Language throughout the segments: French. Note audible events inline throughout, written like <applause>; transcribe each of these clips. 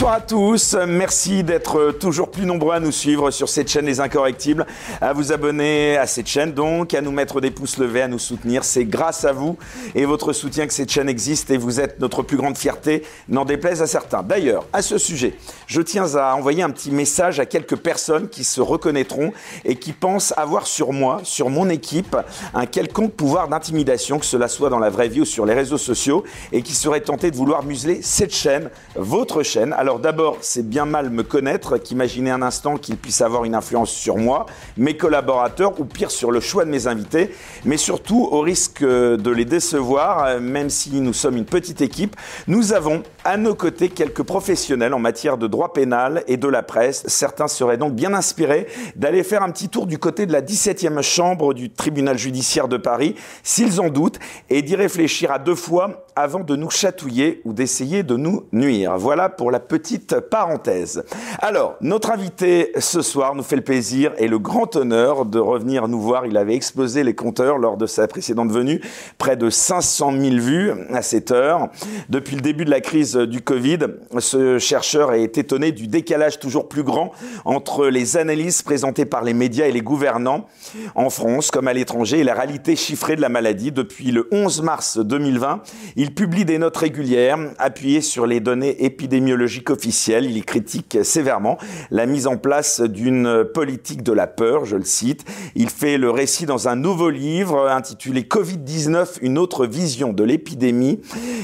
Bonsoir à tous, merci d'être toujours plus nombreux à nous suivre sur cette chaîne Les Incorrectibles, à vous abonner à cette chaîne donc, à nous mettre des pouces levés, à nous soutenir. C'est grâce à vous et votre soutien que cette chaîne existe et vous êtes notre plus grande fierté, n'en déplaise à certains. D'ailleurs, à ce sujet, je tiens à envoyer un petit message à quelques personnes qui se reconnaîtront et qui pensent avoir sur moi, sur mon équipe, un quelconque pouvoir d'intimidation, que cela soit dans la vraie vie ou sur les réseaux sociaux, et qui seraient tentés de vouloir museler cette chaîne, votre chaîne d'abord, c'est bien mal me connaître qu'imaginer un instant qu'il puisse avoir une influence sur moi, mes collaborateurs ou pire sur le choix de mes invités, mais surtout au risque de les décevoir, même si nous sommes une petite équipe, nous avons à nos côtés quelques professionnels en matière de droit pénal et de la presse. Certains seraient donc bien inspirés d'aller faire un petit tour du côté de la 17e chambre du tribunal judiciaire de Paris, s'ils en doutent, et d'y réfléchir à deux fois avant de nous chatouiller ou d'essayer de nous nuire. Voilà pour la petite parenthèse. Alors, notre invité ce soir nous fait le plaisir et le grand honneur de revenir nous voir. Il avait explosé les compteurs lors de sa précédente venue, près de 500 000 vues à cette heure. Depuis le début de la crise du Covid, ce chercheur est étonné du décalage toujours plus grand entre les analyses présentées par les médias et les gouvernants en France comme à l'étranger et la réalité chiffrée de la maladie. Depuis le 11 mars 2020, il publie des notes régulières appuyées sur les données épidémiologiques officielles. Il critique sévèrement la mise en place d'une politique de la peur, je le cite. Il fait le récit dans un nouveau livre intitulé Covid-19, une autre vision de l'épidémie.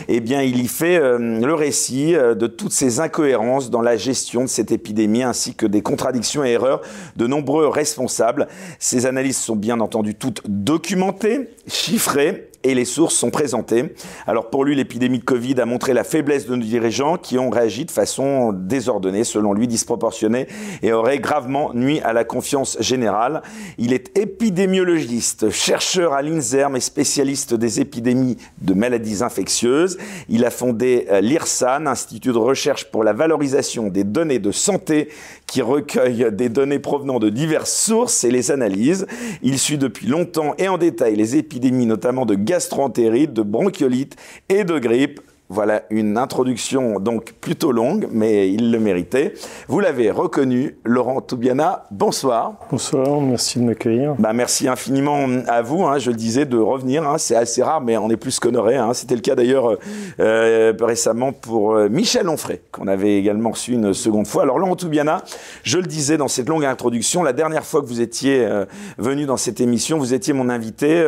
Eh bien, il y fait euh, le récit euh, de toutes ces incohérences dans la gestion de cette épidémie ainsi que des contradictions et erreurs de nombreux responsables. Ces analyses sont bien entendu toutes documentées, chiffrées et les sources sont présentées. Alors pour lui, l'épidémie de Covid a montré la faiblesse de nos dirigeants qui ont réagi de façon désordonnée, selon lui disproportionnée, et aurait gravement nuit à la confiance générale. Il est épidémiologiste, chercheur à l'INSERM et spécialiste des épidémies de maladies infectieuses. Il a fondé euh, l'IRSAN, Institut de recherche pour la valorisation des données de santé, qui recueille des données provenant de diverses sources et les analyse. Il suit depuis longtemps et en détail les épidémies, notamment de gastroentérite, de bronchiolite et de grippe. Voilà une introduction donc plutôt longue, mais il le méritait. Vous l'avez reconnu, Laurent Toubiana, bonsoir. Bonsoir, merci de m'accueillir. Bah, merci infiniment à vous, hein, je le disais, de revenir. Hein. c'est assez rare, mais on est plus qu'honoré. Hein. C'était le cas d'ailleurs euh, récemment pour euh, Michel Onfray, qu'on avait également reçu une seconde fois. Alors Laurent Toubiana, je le disais dans cette longue introduction, la dernière fois que vous étiez euh, venu dans cette émission, vous étiez mon invité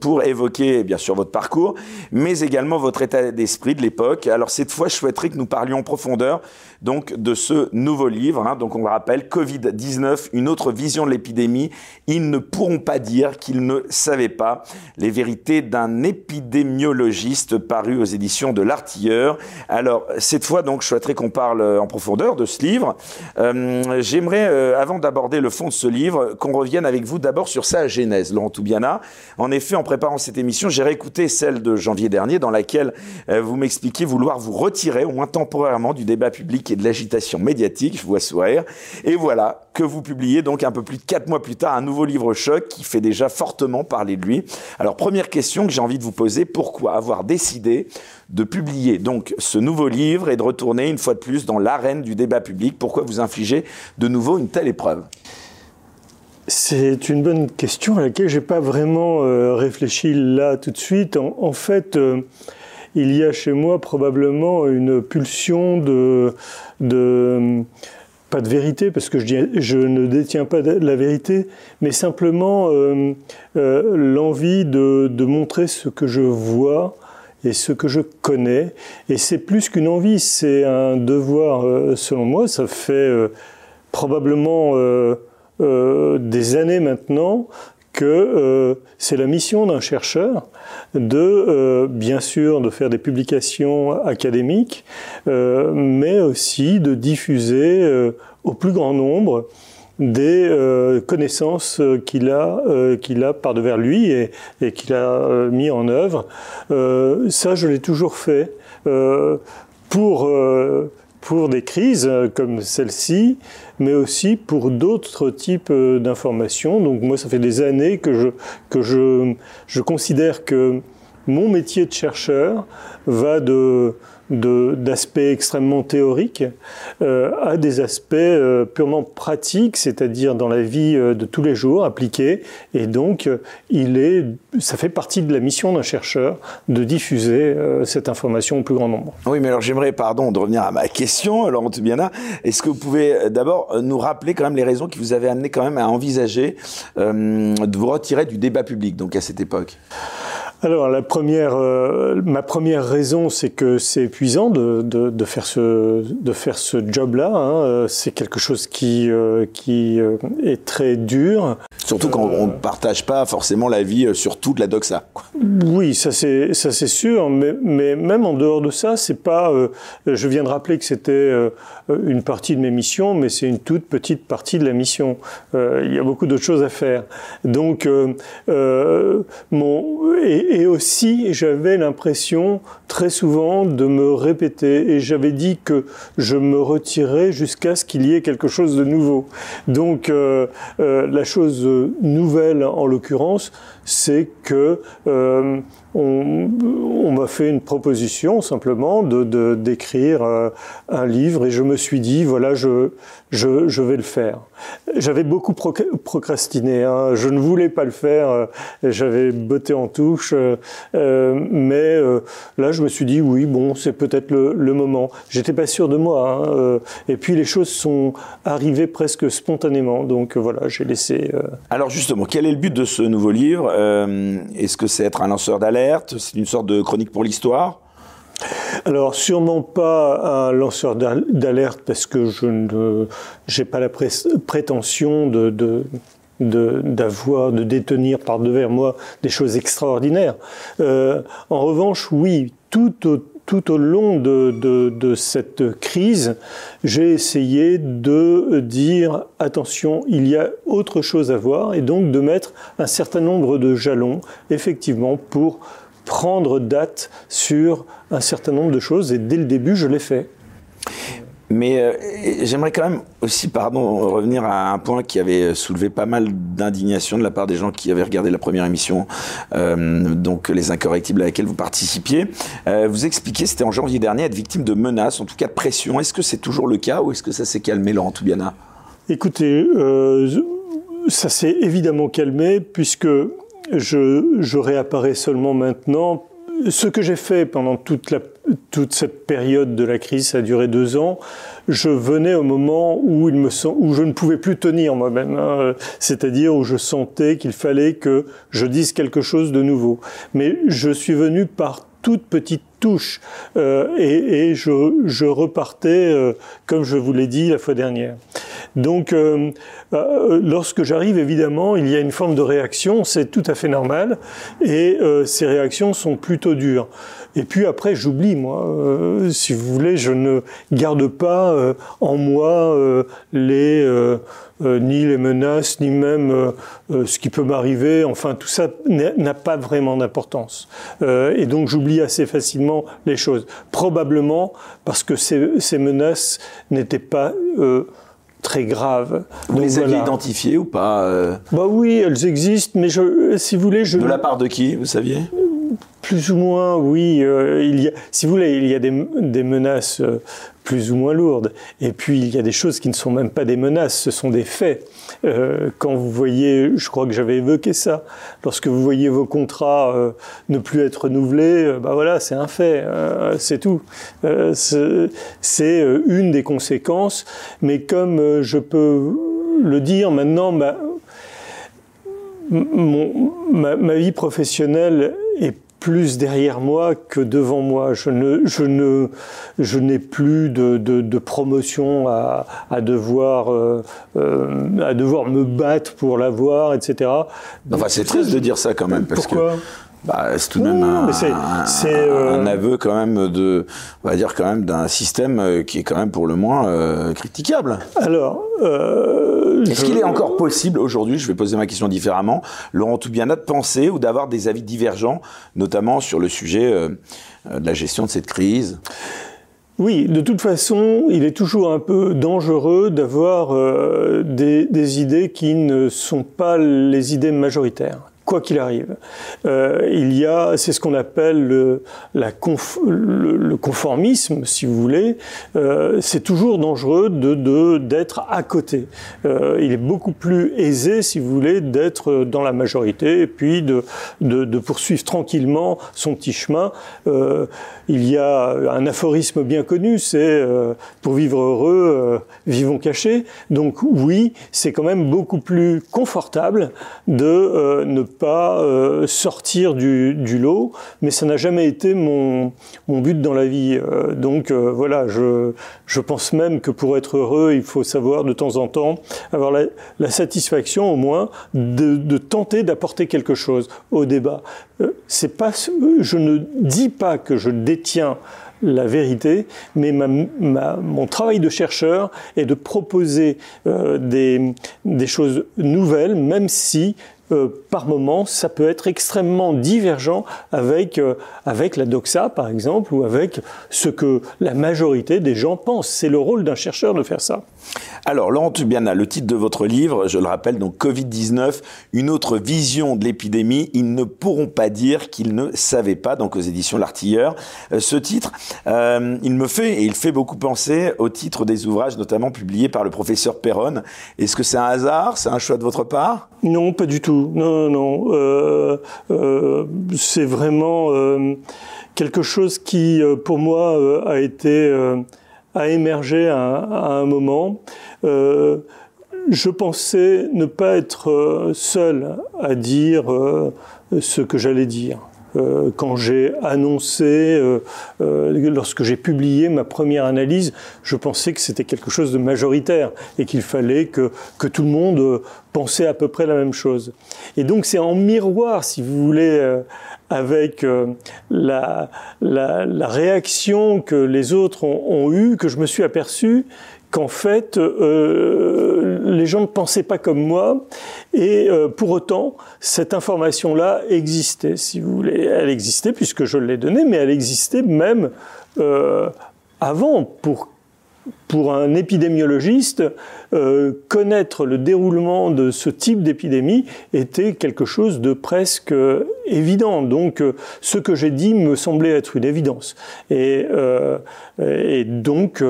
pour évoquer bien sûr votre parcours, mais également votre état d'esprit de l'époque. Alors cette fois, je souhaiterais que nous parlions en profondeur donc de ce nouveau livre. Hein. Donc on le rappelle, Covid-19, une autre vision de l'épidémie. Ils ne pourront pas dire qu'ils ne savaient pas les vérités d'un épidémiologiste paru aux éditions de l'Artilleur. Alors cette fois, donc, je souhaiterais qu'on parle en profondeur de ce livre. Euh, j'aimerais, euh, avant d'aborder le fond de ce livre, qu'on revienne avec vous d'abord sur sa genèse, Laurent Toubiana. En effet, en préparant cette émission, j'ai réécouté celle de janvier dernier, dans laquelle euh, vous m'expliquiez vouloir vous retirer, au moins temporairement, du débat public et de l'agitation médiatique, je vois sourire. Et voilà que vous publiez donc un peu plus de quatre mois plus tard un nouveau livre choc qui fait déjà fortement parler de lui. Alors première question que j'ai envie de vous poser, pourquoi avoir décidé de publier donc ce nouveau livre et de retourner une fois de plus dans l'arène du débat public? Pourquoi vous infligez de nouveau une telle épreuve? C'est une bonne question à laquelle j'ai pas vraiment euh, réfléchi là tout de suite. En, fait, euh, il y a chez moi probablement une pulsion de, pas de vérité, parce que je, ne détiens pas la vérité, mais simplement euh, euh, l'envie de, de, montrer ce que je vois et ce que je connais. Et c'est plus qu'une envie, c'est un devoir, euh, selon moi. Ça fait probablement des années maintenant que c'est la mission d'un chercheur de, euh, bien sûr, de faire des publications académiques, euh, mais aussi de diffuser euh, au plus grand nombre des connaissances qu'il a, qu'il a par devers lui et, et qu'il a mis en œuvre. ça, je l'ai toujours fait. pour pour des crises comme celle-ci, mais aussi pour d'autres types d'informations. Donc moi, ça fait des années que je, que je, je considère que mon métier de chercheur va de, d'aspects extrêmement théoriques euh, à des aspects euh, purement pratiques, c'est-à-dire dans la vie euh, de tous les jours, appliqués. Et donc, il est, ça fait partie de la mission d'un chercheur de diffuser cette information au plus grand nombre. Oui, mais alors j'aimerais, pardon, de revenir à ma question, Laurent Tubiana. Est-ce que vous pouvez d'abord nous rappeler quand même les raisons qui vous avaient amené quand même à envisager de vous retirer du débat public, donc à cette époque? Alors, la première, euh, ma première raison, c'est que c'est épuisant de, de, de, faire ce, de faire ce job-là. Hein. Euh, c'est quelque chose qui, euh, qui est très dur. Surtout quand on ne partage pas forcément la vie sur toute la doxa. Oui, ça c'est ça c'est sûr, mais, mais même en dehors de ça, c'est pas. je viens de rappeler que c'était une partie de mes missions, mais c'est une toute petite partie de la mission. il y a beaucoup d'autres choses à faire. Donc, mon et, et, aussi, j'avais l'impression très souvent de me répéter et j'avais dit que je me retirais jusqu'à ce qu'il y ait quelque chose de nouveau. Donc, euh, euh, la chose nouvelle en l'occurrence, c'est que euh, m'a fait une proposition simplement de d'écrire un livre et je me suis dit voilà je, je vais le faire. J'avais beaucoup procrastiné, hein. je ne voulais pas le faire, euh, j'avais botté en touche, euh, mais là je me suis dit oui bon c'est peut-être le, le, moment. J'étais pas sûr de moi hein, et puis les choses sont arrivées presque spontanément donc voilà j'ai laissé. Alors justement quel est le but de ce nouveau livre Est-ce que c'est être un lanceur d'alerte c'est une sorte de chronique pour l'histoire? Alors sûrement pas un lanceur d'alerte parce que je ne j'ai pas la prétention de, d'avoir, de, détenir par devers moi des choses extraordinaires. Euh, en revanche, oui, tout au, tout au long de, de cette crise, j'ai essayé de dire attention, il y a autre chose à voir, et donc de mettre un certain nombre de jalons, effectivement, pour prendre date sur un certain nombre de choses et dès le début, je l'ai fait. Mais euh, j'aimerais quand même aussi, pardon, revenir à un point qui avait soulevé pas mal d'indignation de la part des gens qui avaient regardé la première émission, euh, donc les incorrectibles à laquelle vous participiez. Euh, vous expliquez, c'était en janvier dernier, être victime de menaces, en tout cas de pression. Est-ce que c'est toujours le cas ou est-ce que ça s'est calmé, Laurent Toubiana? Écoutez, ça s'est évidemment calmé puisque je, je réapparais seulement maintenant. Ce que j'ai fait pendant toute, la, toute cette période de la crise, ça a duré deux ans, je venais au moment où, il me où je ne pouvais plus tenir moi-même, hein, c'est-à-dire où je sentais qu'il fallait que je dise quelque chose de nouveau. Mais je suis venu par toute petite touche euh, et, je, repartais, euh, comme je vous l'ai dit la fois dernière. Donc, euh, lorsque j'arrive, évidemment, il y a une forme de réaction, c'est tout à fait normal, et ces réactions sont plutôt dures. Et puis après, j'oublie, moi, si vous voulez, je ne garde pas en moi les ni les menaces, ni même ce qui peut m'arriver. Enfin, tout ça n'a pas vraiment d'importance. et donc, j'oublie assez facilement les choses. Probablement parce que ces, ces menaces n'étaient pas très grave. Vous les aviez identifiées ou pas euh? Bah oui, elles existent, mais je, si vous voulez, je. De la part de qui, vous saviez? Plus ou moins, oui. Euh, il y a, si vous voulez, il y a des, menaces euh, plus ou moins lourdes. Et puis, il y a des choses qui ne sont même pas des menaces, ce sont des faits. Euh, quand vous voyez, je crois que j'avais évoqué ça, lorsque vous voyez vos contrats ne plus être renouvelés, bah voilà, c'est un fait, c'est tout. c'est une des conséquences, mais comme je peux le dire maintenant, ma vie professionnelle est plus derrière moi que devant moi. Je ne, je ne, je n'ai plus de, de, de, promotion à, à devoir, euh, euh, à devoir me battre pour l'avoir, etc. Enfin, c'est triste de dire ça quand même, parce Pourquoi? que bah, c'est tout de même un, euh, un, aveu quand même de, on va dire quand même d'un système euh, qui est quand même pour le moins euh, critiquable. Alors, euh, est-ce qu'il est encore possible aujourd'hui, je vais poser ma question différemment, Laurent Toubiana, de penser ou d'avoir des avis divergents, notamment sur le sujet de la gestion de cette crise? Oui, de toute façon, il est toujours un peu dangereux d'avoir des, des, idées qui ne sont pas les idées majoritaires. Quoi qu'il arrive. Euh, il y a, c'est ce qu'on appelle le, la le, conformisme, si vous voulez. Euh, c'est toujours dangereux de d'être à côté. Euh, il est beaucoup plus aisé, si vous voulez, d'être dans la majorité et puis de, de, de poursuivre tranquillement son petit chemin. Euh, il y a un aphorisme bien connu, c'est euh, pour vivre heureux, vivons cachés. Donc oui, c'est quand même beaucoup plus confortable de ne pas euh, sortir du, lot, mais ça n'a jamais été mon, mon but dans la vie. Euh, donc euh, voilà, je, je pense même que pour être heureux, il faut savoir de temps en temps avoir la, satisfaction au moins de, de tenter d'apporter quelque chose au débat. c'est pas, je ne dis pas que je détiens la vérité, mais ma, mon travail de chercheur est de proposer des, des, choses nouvelles, même si euh, par moment, ça peut être extrêmement divergent avec, euh, avec la doxa, par exemple, ou avec ce que la majorité des gens pensent. C'est le rôle d'un chercheur de faire ça. Alors, Laurent Tubiana, le titre de votre livre, je le rappelle, donc Covid-19, une autre vision de l'épidémie, ils ne pourront pas dire qu'ils ne savaient pas, donc aux éditions L'Artilleur. Euh, ce titre, il me fait, et il fait beaucoup penser au titre des ouvrages, notamment publiés par le professeur Perron. Est-ce que c'est un hasard? C'est un choix de votre part? Non, pas du tout. Non, non. Euh, euh c'est vraiment euh, quelque chose qui, pour moi, a été a émergé à, un moment. Je pensais ne pas être seul à dire ce que j'allais dire. Quand j'ai annoncé, lorsque j'ai publié ma première analyse, je pensais que c'était quelque chose de majoritaire et qu'il fallait que, que tout le monde pensait à peu près la même chose. Et donc c'est en miroir, si vous voulez, avec euh, la, la, la, réaction que les autres ont, ont eue, que je me suis aperçu qu'en fait, euh, les gens ne pensaient pas comme moi, et euh, pour autant, cette information-là existait, si vous voulez. Elle existait puisque je l'ai donnée, mais elle existait même euh, avant pour pour un épidémiologiste, euh, connaître le déroulement de ce type d'épidémie était quelque chose de presque euh, évident. Donc, euh, ce que j'ai dit me semblait être une évidence. Et, et donc,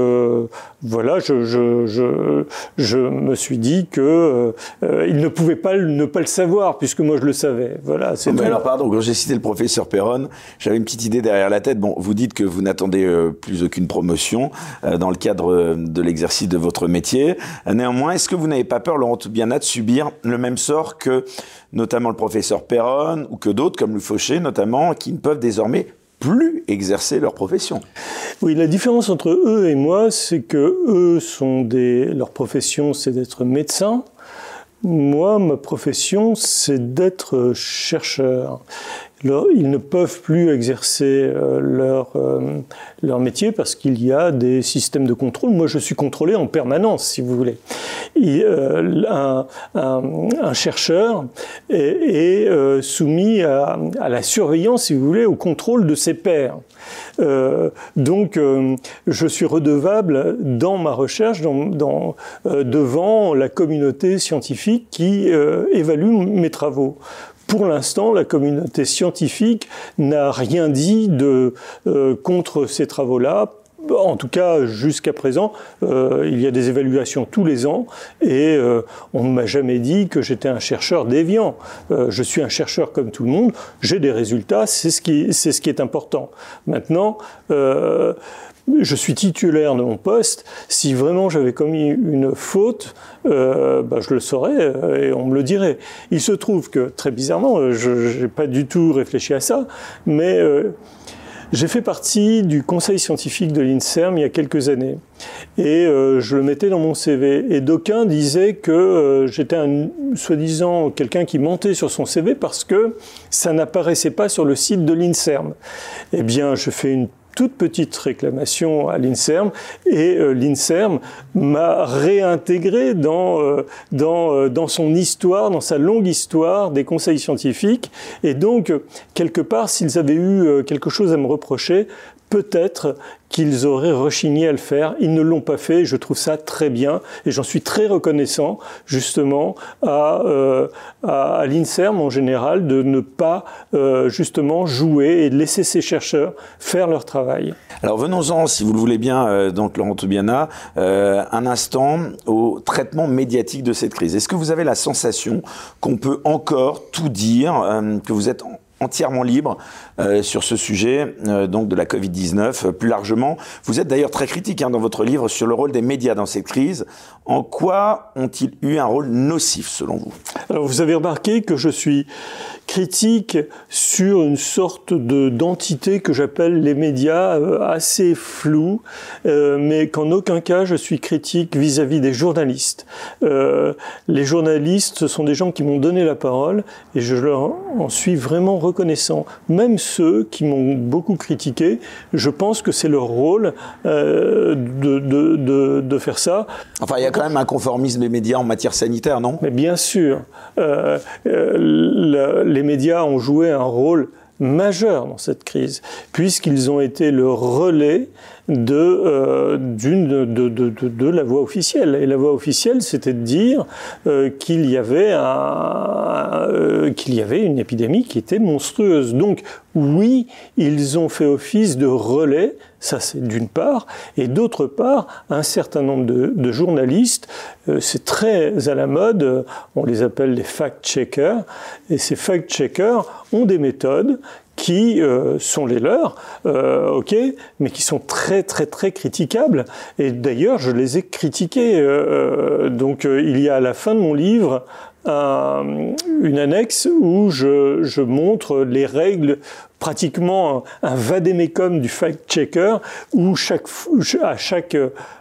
voilà, je, je, je, je, me suis dit que il ne pouvait pas ne pas le savoir, puisque moi je le savais. Voilà. C'est mais alors, pardon, quand j'ai cité le professeur Perron, j'avais une petite idée derrière la tête. Bon, vous dites que vous n'attendez plus aucune promotion dans le cadre de l'exercice de votre métier. Néanmoins, est-ce que vous n'avez pas peur, Laurent Toubiana, de subir le même sort que notamment le professeur Perron ou que d'autres, comme le Fauché notamment, qui ne peuvent désormais plus exercer leur profession? Oui, la différence entre eux et moi, c'est que eux sont des, leur profession, c'est d'être médecin. Moi, ma profession, c'est d'être chercheur ils ne peuvent plus exercer euh, leur, euh, leur métier parce qu'il y a des systèmes de contrôle. Moi, je suis contrôlé en permanence, si vous voulez. Euh, un, chercheur est, soumis à, la surveillance, si vous voulez, au contrôle de ses pairs. Donc, je suis redevable dans ma recherche, devant la communauté scientifique qui évalue mes travaux. Pour l'instant, la communauté scientifique n'a rien dit de, euh, contre ces travaux-là. En tout cas, jusqu'à présent, euh, il y a des évaluations tous les ans et euh, on ne m'a jamais dit que j'étais un chercheur déviant. Euh, je suis un chercheur comme tout le monde, j'ai des résultats, c'est ce, qui, est important. Maintenant, je suis titulaire de mon poste. Si vraiment j'avais commis une faute, bah, je le saurais et on me le dirait. Il se trouve que, très bizarrement, je n'ai pas du tout réfléchi à ça, mais j'ai fait partie du conseil scientifique de l'INSERM il y a quelques années. Et euh, je le mettais dans mon CV. Et d'aucuns disaient que euh, j'étais soi-disant quelqu'un qui mentait sur son CV parce que ça n'apparaissait pas sur le site de l'INSERM. Eh bien, je fais une toute petite réclamation à l'INSERM et euh, l'INSERM m'a réintégré dans, euh, dans, euh, dans son histoire, dans sa longue histoire des conseils scientifiques. Et donc, quelque part, s'ils avaient eu quelque chose à me reprocher, peut-être qu'ils auraient rechigné à le faire. Ils ne l'ont pas fait. Je trouve ça très bien et j'en suis très reconnaissant justement à, euh, l'INSERM en général de ne pas euh, justement jouer et de laisser ces chercheurs faire leur travail. Alors venons-en, si vous le voulez bien, euh, donc Laurent Toubiana, un instant au traitement médiatique de cette crise. Est-ce que vous avez la sensation qu'on peut encore tout dire, que vous êtes entièrement libre euh, sur ce sujet euh, donc de la Covid-19 euh, plus largement. Vous êtes d'ailleurs très critique hein, dans votre livre sur le rôle des médias dans cette crise. En quoi ont-ils eu un rôle nocif selon vous? Alors vous avez remarqué que je suis critique sur une sorte de d'entité que j'appelle les médias assez flou, mais qu'en aucun cas je suis critique vis-à-vis des journalistes. les journalistes, ce sont des gens qui m'ont donné la parole et je leur en suis vraiment reconnaissant. Même ceux qui m'ont beaucoup critiqué, je pense que c'est leur rôle euh, de, de, de, faire ça. Enfin, il y a quand même un conformisme des médias en matière sanitaire, non? Mais bien sûr. Euh, euh, les médias ont joué un rôle majeur dans cette crise, puisqu'ils ont été le relais de, euh, d'une, de, de, de, la voix officielle. Et la voix officielle, c'était de dire euh, qu'il y avait un, euh, qu'il y avait une épidémie qui était monstrueuse. Donc oui, ils ont fait office de relais, ça c'est d'une part, et d'autre part, un certain nombre de, de journalistes, c'est très à la mode, on les appelle les fact-checkers, et ces fact-checkers ont des méthodes qui euh, sont les leurs, euh, ok, mais qui sont très très très critiquables. Et d'ailleurs, je les ai critiqués. Euh, donc, il y a à la fin de mon livre une annexe où je, je, montre les règles pratiquement un, vadémécum du fact-checker où chaque, à, chaque,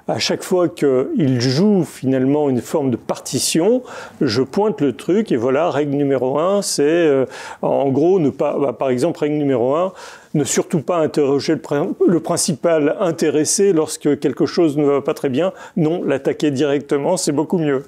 à chaque fois qu'il joue finalement une forme de partition, je pointe le truc et voilà, règle numéro un, c'est euh, en gros ne pas, bah, par exemple, règle numéro un, ne surtout pas interroger le, principal intéressé lorsque quelque chose ne va pas très bien. Non, l'attaquer directement, c'est beaucoup mieux.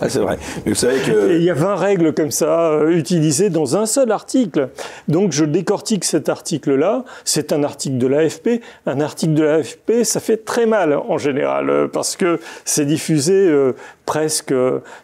Ah, c'est vrai. Mais vous savez que... il y a 20 règles comme ça euh, utilisées dans un seul article. Donc je décortique cet article-là. C'est un article de l'AFP. Un article de l'AFP, ça fait très mal en général euh, parce que c'est diffusé euh, presque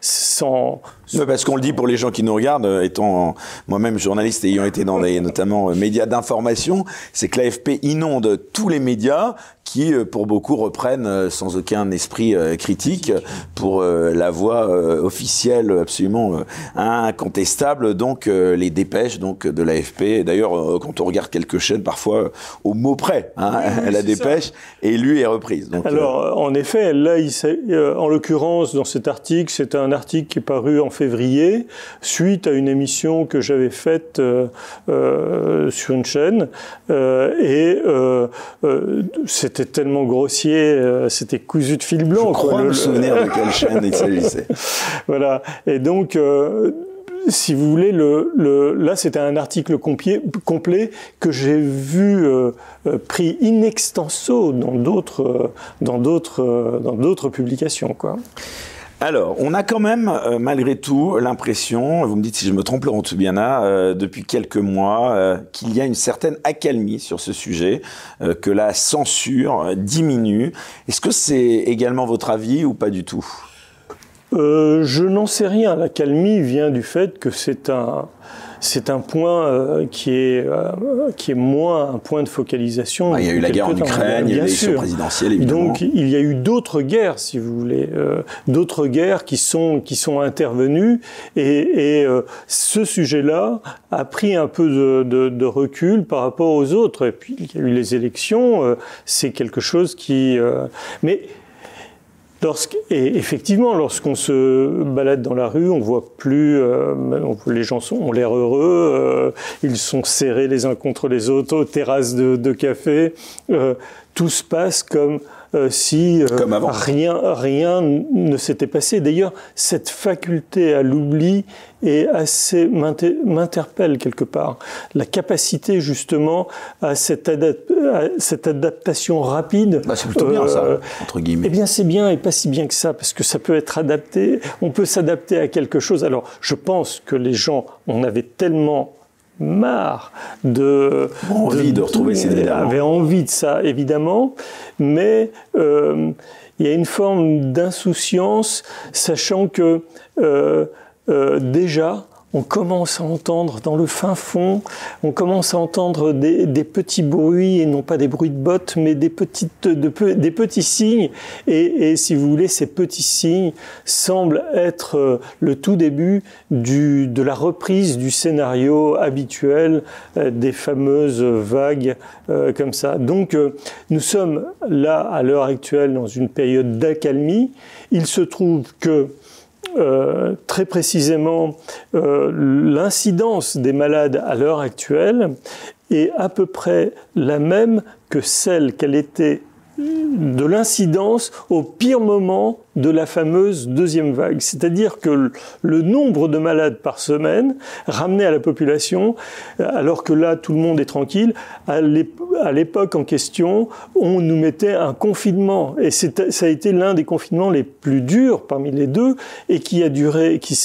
sans, parce qu'on le dit pour les gens qui nous regardent, euh, étant moi-même journaliste et ayant été dans des notamment euh, médias d'information, c'est que l'AFP inonde tous les médias qui, euh, pour beaucoup, reprennent sans aucun esprit critique pour la voix officielle absolument incontestable, donc les dépêches donc de l'AFP. D'ailleurs, quand on regarde quelques chaînes, parfois au mot près, hein, <laughs> la dépêche est lue et reprise. Donc, Alors, en effet, là, il, en l'occurrence, dans cet article, c'est un article qui est paru en février, suite à une émission que j'avais faite euh, euh, sur une chaîne. Euh, et c'était tellement grossier, c'était cousu de fil blanc. Je crois me souvenir de quelle <laughs> chaîne il s'agissait. voilà. Et donc, si vous voulez, le, le là c'était un article complet, complet que j'ai vu euh, pris in extenso dans d'autres dans d'autres dans d'autres publications quoi. Alors, on a quand même, euh, malgré tout, l'impression, vous me dites si je me trompe, Laurent Toubiana, euh, depuis quelques mois, euh, qu'il y a une certaine accalmie sur ce sujet, que la censure diminue. Est-ce que c'est également votre avis ou pas du tout? Je n'en sais rien. L'accalmie vient du fait que c'est un c'est un point euh, qui, est, euh, qui est moins un point de focalisation. Ah, il y a eu la guerre en Ukraine, il y a eu l'élection présidentielle, évidemment. Donc il y a eu d'autres guerres, si vous voulez, euh, d'autres guerres qui sont, qui sont intervenues, et, et ce sujet-là a pris un peu de, de, de, recul par rapport aux autres. Et puis il y a eu les élections, c'est quelque chose qui... mais et effectivement, lorsqu'on se balade dans la rue, on voit plus, euh, les gens ont l'air heureux, euh, ils sont serrés les uns contre les autres aux terrasses de, de café. Euh, tout se passe comme euh, si euh, rien, rien ne s'était passé. D'ailleurs, cette faculté à l'oubli est assez m'interpelle quelque part. La capacité justement à cette, cette adaptation rapide. Bah, c'est plutôt bien ça, euh, entre guillemets. Eh bien, c'est bien et pas si bien que ça, parce que ça peut être adapté. On peut s'adapter à quelque chose. Alors, je pense que les gens, on avait tellement marre de envie de, retrouver ses éléments. avait envie de ça évidemment, mais euh, il y a une forme d'insouciance, sachant que euh, euh, déjà on commence à entendre dans le fin fond, on commence à entendre des, petits bruits, et non pas des bruits de bottes, mais des, petites, des petits signes. Et, si vous voulez, ces petits signes semblent être euh, le tout début du, de la reprise du scénario habituel euh, des fameuses vagues euh, comme ça. Donc nous sommes là, à l'heure actuelle, dans une période d'accalmie. Il se trouve que euh, très précisément euh, l'incidence des malades à l'heure actuelle est à peu près la même que celle qu'elle était de l'incidence au pire moment de la fameuse deuxième vague. C'est-à-dire que le nombre de malades par semaine ramené à la population, alors que là tout le monde est tranquille, à l'époque en question, on nous mettait un confinement. Et ça a été l'un des confinements les plus durs parmi les deux et qui a duré, qui,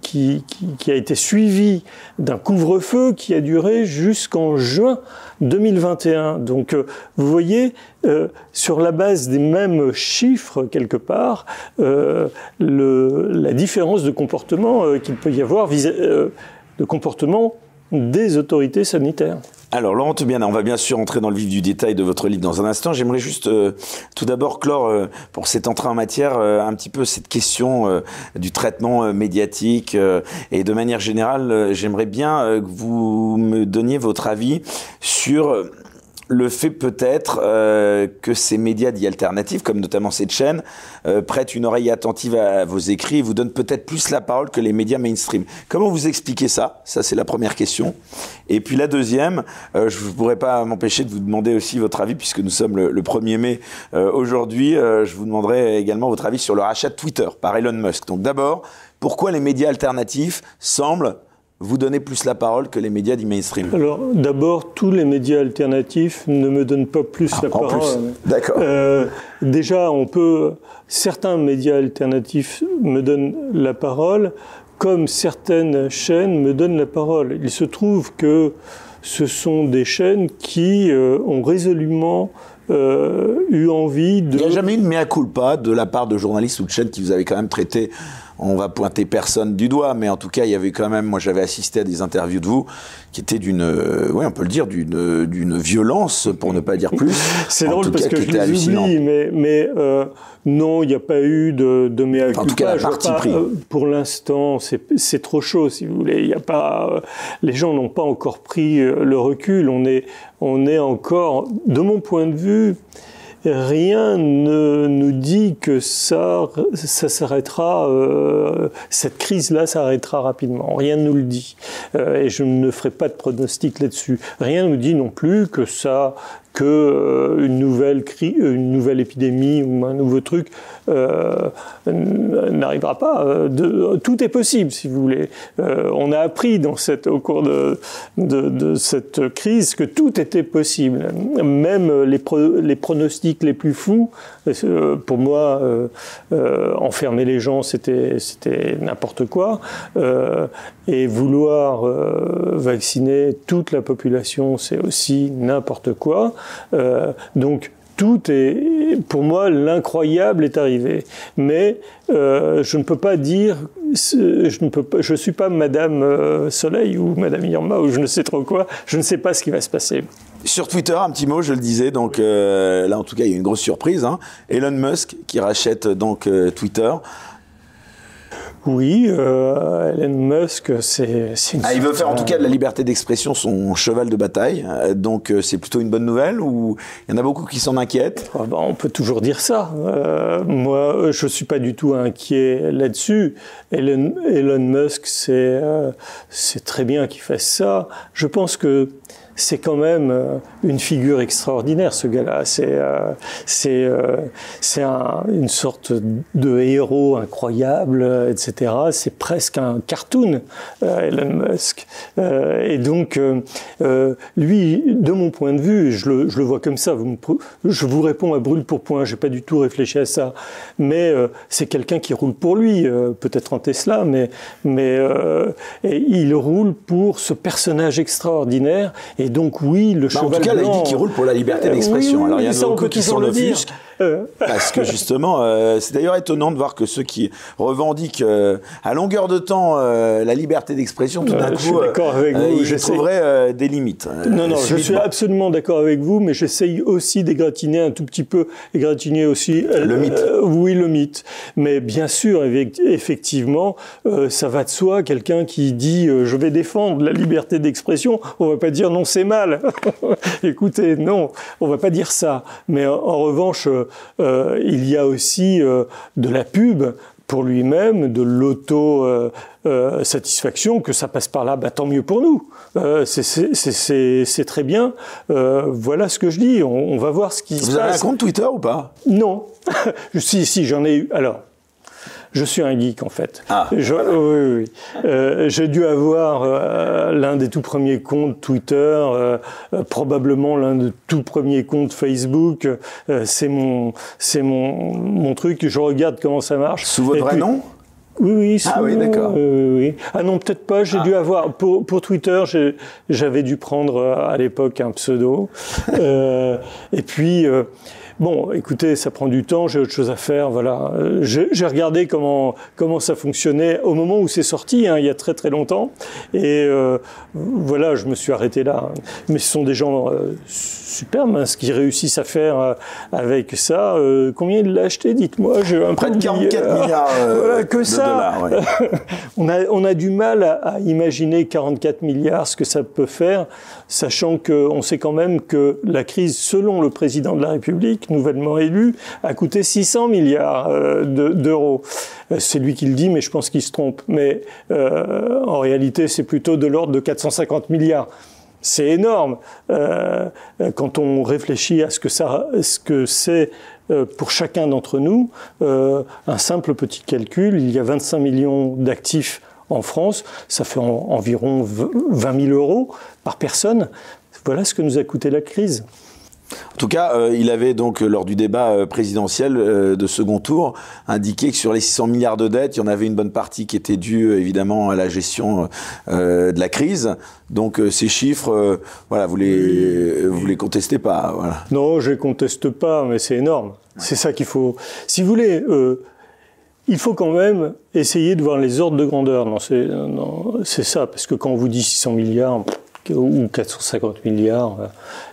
qui, a été suivi d'un couvre-feu qui a duré jusqu'en juin 2021. Donc euh, vous voyez, euh, sur la base des mêmes chiffres quelque part, euh, la différence de comportement qu'il peut y avoir de comportement des autorités sanitaires. Alors Laurent bien, on va bien sûr entrer dans le vif du détail de votre livre dans un instant. J'aimerais juste euh, tout d'abord clore euh, pour cette entrée en matière euh, un petit peu cette question du traitement médiatique et de manière générale, j'aimerais bien que vous me donniez votre avis sur le fait peut-être euh, que ces médias dits alternatifs, comme notamment cette chaîne, euh, prêtent une oreille attentive à vos écrits et vous donnent peut-être plus la parole que les médias mainstream. Comment vous expliquez ça? Ça, c'est la première question. Et puis la deuxième, euh, je ne pourrais pas m'empêcher de vous demander aussi votre avis, puisque nous sommes le, le 1er mai aujourd'hui. je vous demanderai également votre avis sur le rachat de Twitter par Elon Musk. Donc d'abord, pourquoi les médias alternatifs semblent vous donnez plus la parole que les médias du mainstream Alors, d'abord, tous les médias alternatifs ne me donnent pas plus ah, la parole. D'accord. Euh, déjà, on peut. Certains médias alternatifs me donnent la parole, comme certaines chaînes me donnent la parole. Il se trouve que ce sont des chaînes qui euh, ont résolument euh, eu envie de. Il n'y a jamais eu de mea culpa de la part de journalistes ou de chaînes qui vous avaient quand même traité on va pointer personne du doigt, mais en tout cas, il y avait quand même, moi j'avais assisté à des interviews de vous qui étaient d'une, euh, oui, on peut le dire, d'une, d'une violence, pour ne pas dire plus. <laughs> C'est drôle parce que je les oublie, mais, mais euh, non, il n'y a pas eu de, de mea En tout cas, la partie pris. Euh, pour l'instant, c'est, trop chaud, si vous voulez. Il y a pas, les gens n'ont pas encore pris le recul. On est, on est encore, de mon point de vue, rien ne nous dit que ça, ça s'arrêtera, euh, cette crise-là s'arrêtera rapidement. Rien ne nous le dit. Euh, et je ne ferai pas de pronostic là-dessus. Rien ne nous dit non plus que ça, que euh, une nouvelle crise, une nouvelle épidémie ou un nouveau truc euh, n'arrivera pas. De, tout est possible, si vous voulez. Euh, on a appris dans cette, au cours de, de, de, cette crise que tout était possible. Même les, pro, les pronostics les plus fous, euh, pour moi, euh, enfermer les gens, c'était n'importe quoi. et vouloir vacciner toute la population, c'est aussi n'importe quoi. Donc, tout est, pour moi, l'incroyable est arrivé. Mais euh, je ne peux pas dire, je ne peux pas, je suis pas Madame euh, Soleil ou Madame Irma ou je ne sais trop quoi. Je ne sais pas ce qui va se passer. Sur Twitter, un petit mot, je le disais. Donc euh, là, en tout cas, il y a une grosse surprise. Hein. Elon Musk qui rachète donc Twitter. Oui, euh, Elon Musk, c'est. Ah, il veut faire en tout cas de la liberté d'expression son cheval de bataille. Euh, donc euh, c'est plutôt une bonne nouvelle ou il y en a beaucoup qui s'en inquiètent? Ah bah, On peut toujours dire ça. Euh, moi, je suis pas du tout inquiet là-dessus. Elon, Elon, Musk, c'est c'est très bien qu'il fasse ça. Je pense que c'est quand même euh, une figure extraordinaire, ce gars-là. C'est euh, euh, une sorte de héros incroyable, etc. C'est presque un cartoon, Elon Musk. et donc, lui, de mon point de vue, je le, je le vois comme ça. Je vous réponds à brûle pour point. J'ai pas du tout réfléchi à ça, mais c'est quelqu'un qui roule pour lui, peut-être en Tesla, mais mais il roule pour ce personnage extraordinaire. Donc, oui, le cheval En tout cas, blanc, il dit qu'il roule pour la liberté d'expression. oui, Alors, il y a ça, on qui s'en offusquent. Parce que justement, euh, c'est d'ailleurs étonnant de voir que ceux qui revendiquent euh, à longueur de temps euh, la liberté d'expression, tout Euh, d'un coup, avec vous, ils trouveraient euh, des limites. Non, non, je suis absolument d'accord avec vous, mais j'essaye aussi d'égratigner un tout petit peu, égratigner aussi euh, Le mythe. euh, oui, le mythe. Mais bien sûr, effectivement, euh, ça va de soi. Quelqu'un qui dit euh, je vais défendre la liberté d'expression, on va pas dire non, c'est mal. <laughs> Écoutez, non, on va pas dire ça. Mais en, en revanche, euh, euh, il y a aussi euh, de la pub pour lui-même, de l'auto-satisfaction, que ça passe par là, bah, tant mieux pour nous. C'est- très bien. Voilà ce que je dis. On, on va voir ce qui se Vous avez un passe. compte Twitter ou pas? Non. <laughs> si, si, j'en ai eu. Alors, je suis un geek en fait. Ah, Je- oui, oui, oui. Euh, J'ai dû avoir euh, l'un des tout premiers comptes Twitter, euh, probablement l'un des tout premiers comptes Facebook. C'est mon, c'est mon, mon truc. Je regarde comment ça marche. Sous votre vrai nom? Oui, oui, Ah oui, d'accord. oui. Ah non, peut-être pas. J'ai dû avoir pour, pour Twitter, j'avais dû prendre à l'époque un pseudo. <laughs> Euh, et puis. euh, Bon, écoutez, ça prend du temps, j'ai autre chose à faire, voilà. Euh, J'ai regardé comment comment ça fonctionnait au moment où c'est sorti, hein, il y a très très longtemps, et euh, voilà, je me suis arrêté là. Mais ce sont des gens euh, superbes, hein, ce qu'ils réussissent à faire euh, avec ça. Euh, combien il l'a acheté, dites-moi J'ai un Près de oublié. 44 milliards euh, Voilà, que de ça. dollars. ouais. <laughs> On a, on a du mal à, à imaginer 44 milliards, ce que ça peut faire, sachant qu'on sait quand même que la crise, selon le président de la République, nouvellement élu, a coûté 600 milliards euh, de- d'euros. C'est lui qui le dit, mais je pense qu'il se trompe. Mais en réalité, c'est plutôt de l'ordre de 450 milliards. C'est énorme euh, quand on réfléchit à ce que ça, ce que c'est euh, pour chacun d'entre nous. Euh, un simple petit calcul, il y a 25 millions d'actifs en France, ça fait en- environ 20 000 euros par personne. Voilà ce que nous a coûté la crise. En tout cas, euh, il avait donc, euh, lors du débat euh, présidentiel de second tour, indiqué que sur les 600 milliards de dettes, il y en avait une bonne partie qui était due évidemment à la gestion de la crise. Donc ces chiffres, voilà, vous les, vous les contestez pas. Voilà. Non, je ne conteste pas, mais c'est énorme. C'est ça qu'il faut. Si vous voulez, il faut quand même essayer de voir les ordres de grandeur. Non, c'est non, c'est ça, parce que quand on vous dit 600 milliards ou 450 milliards, euh,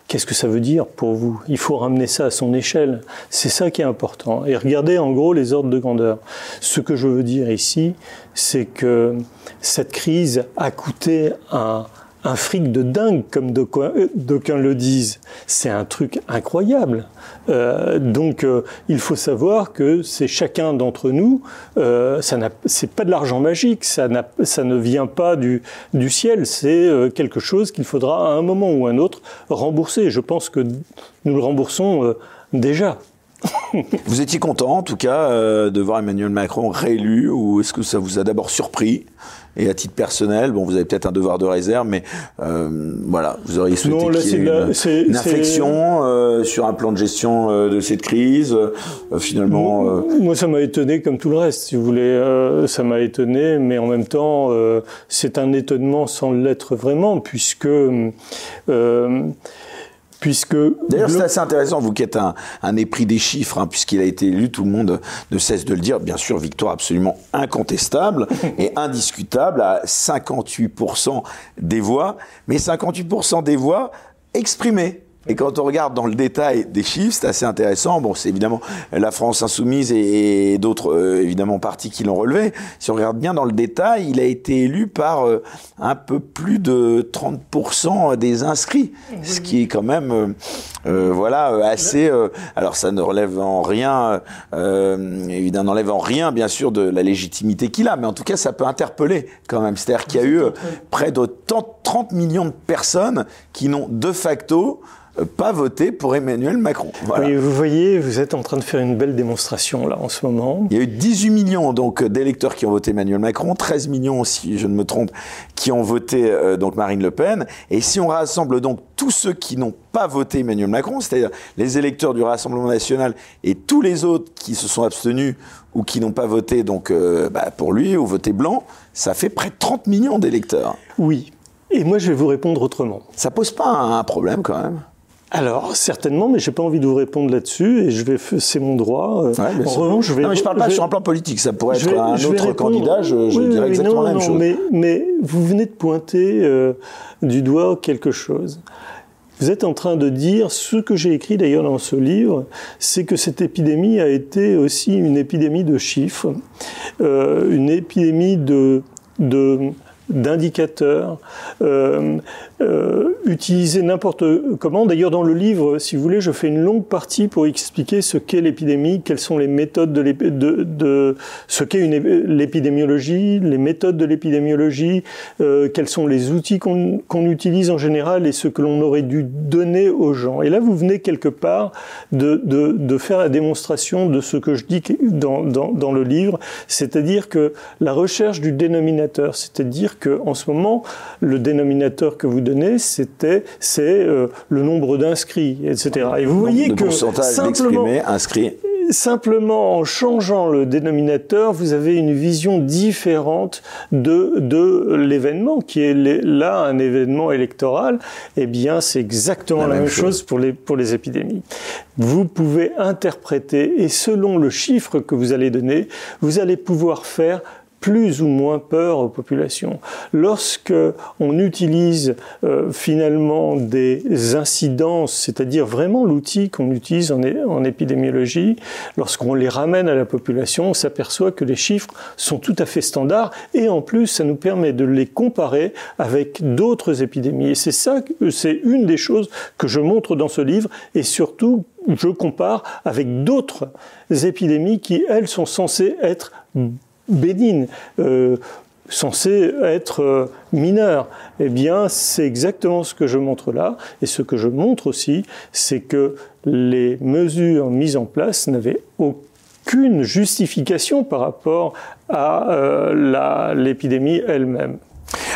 qu'est-ce que ça veut dire pour vous? Il faut ramener ça à son échelle. C'est ça qui est important. Et regardez en gros les ordres de grandeur. Ce que je veux dire ici, c'est que cette crise a coûté un un fric de dingue, comme d'aucuns euh, d'aucuns le disent. C'est un truc incroyable. Euh, donc, euh, il faut savoir que c'est chacun d'entre nous. Euh, ça c'est pas de l'argent magique. Ça, ça ne vient pas du, du ciel. C'est quelque chose qu'il faudra à un moment ou un autre rembourser. Je pense que nous le remboursons déjà. <laughs> Vous étiez content, en tout cas, de voir Emmanuel Macron réélu, ou est-ce que ça vous a d'abord surpris? Et à titre personnel, bon, vous avez peut-être un devoir de réserve, mais euh, voilà, vous auriez souhaité qu'il y ait une, une inflexion euh, sur un plan de gestion euh, de cette crise. Euh, finalement, euh, Moi, ça m'a étonné comme tout le reste, si vous voulez. Euh, ça m'a étonné, mais en même temps, euh, c'est un étonnement sans l'être vraiment, puisque. Puisque D'ailleurs, le- c'est assez intéressant, vous qui êtes un, un épris des chiffres, hein, puisqu'il a été élu, tout le monde ne cesse de le dire. Bien sûr, victoire absolument incontestable <laughs> et indiscutable à 58% des voix, mais 58% des voix exprimées. Et quand on regarde dans le détail des chiffres, c'est assez intéressant. Bon, c'est évidemment la France insoumise et, d'autres euh, évidemment partis qui l'ont relevé. Si on regarde bien dans le détail, il a été élu par euh, un peu plus de 30% des inscrits, ce qui est quand même euh, voilà assez. alors ça ne relève en rien, évidemment, n'enlève en rien bien sûr de la légitimité qu'il a, mais en tout cas ça peut interpeller quand même. C'est-à-dire qu'il y a eu près de 30 millions de personnes qui n'ont de facto pas voté pour Emmanuel Macron. Oui, vous voyez, vous êtes en train de faire une belle démonstration là en ce moment. Il y a eu 18 millions donc d'électeurs qui ont voté Emmanuel Macron, 13 millions si je ne me trompe qui ont voté euh, donc Marine Le Pen. Et si on rassemble donc tous ceux qui n'ont pas voté Emmanuel Macron, c'est-à-dire les électeurs du Rassemblement national et tous les autres qui se sont abstenus ou qui n'ont pas voté donc euh, bah, pour lui ou voté blanc, ça fait près de 30 millions d'électeurs. Oui. Et moi, je vais vous répondre autrement. Ça pose pas un problème quand même alors certainement, mais j'ai pas envie de vous répondre là-dessus et je vais, c'est mon droit. Euh, en revanche, je vais. Non, mais je parle pas sur un plan politique. Ça pourrait être un autre candidat. Je, je dirais exactement la même chose. Mais, mais, vous venez de pointer euh, du doigt quelque chose. Vous êtes en train de dire ce que j'ai écrit d'ailleurs dans ce livre, c'est que cette épidémie a été aussi une épidémie de chiffres, euh, une épidémie de de d'indicateurs, euh, euh, utiliser n'importe comment. D'ailleurs, dans le livre, si vous voulez, je fais une longue partie pour expliquer ce qu'est l'épidémie, quelles sont les méthodes de, ce qu'est l'épidémiologie, les méthodes de l'épidémiologie, euh, quels sont les outils qu'on utilise en général et ce que l'on aurait dû donner aux gens. Et là, vous venez quelque part de, de, de faire la démonstration de ce que je dis dans, dans, dans le livre, c'est-à-dire que la recherche du dénominateur, c'est-à-dire que en ce moment, le dénominateur que vous donnez, c'était c'est euh, le nombre d'inscrits, etc. Et vous voyez que simplement inscrits simplement en changeant le dénominateur, vous avez une vision différente de, de l'événement, qui est là un événement électoral. Eh bien, c'est exactement la, même, chose pour les, pour les épidémies. Vous pouvez interpréter, et selon le chiffre que vous allez donner, vous allez pouvoir faire plus ou moins peur aux populations. Lorsque on utilise euh, finalement des incidences, c'est-à-dire vraiment l'outil qu'on utilise en, en, épidémiologie, lorsqu'on les ramène à la population, on s'aperçoit que les chiffres sont tout à fait standards et en plus ça nous permet de les comparer avec d'autres épidémies. Et c'est ça, c'est une des choses que je montre dans ce livre et surtout je compare avec d'autres épidémies qui elles sont censées être bénigne, euh, censée être euh, mineure. Eh bien, c'est exactement ce que je montre là. Et ce que je montre aussi, c'est que les mesures mises en place n'avaient aucune justification par rapport à euh, l'épidémie elle-même.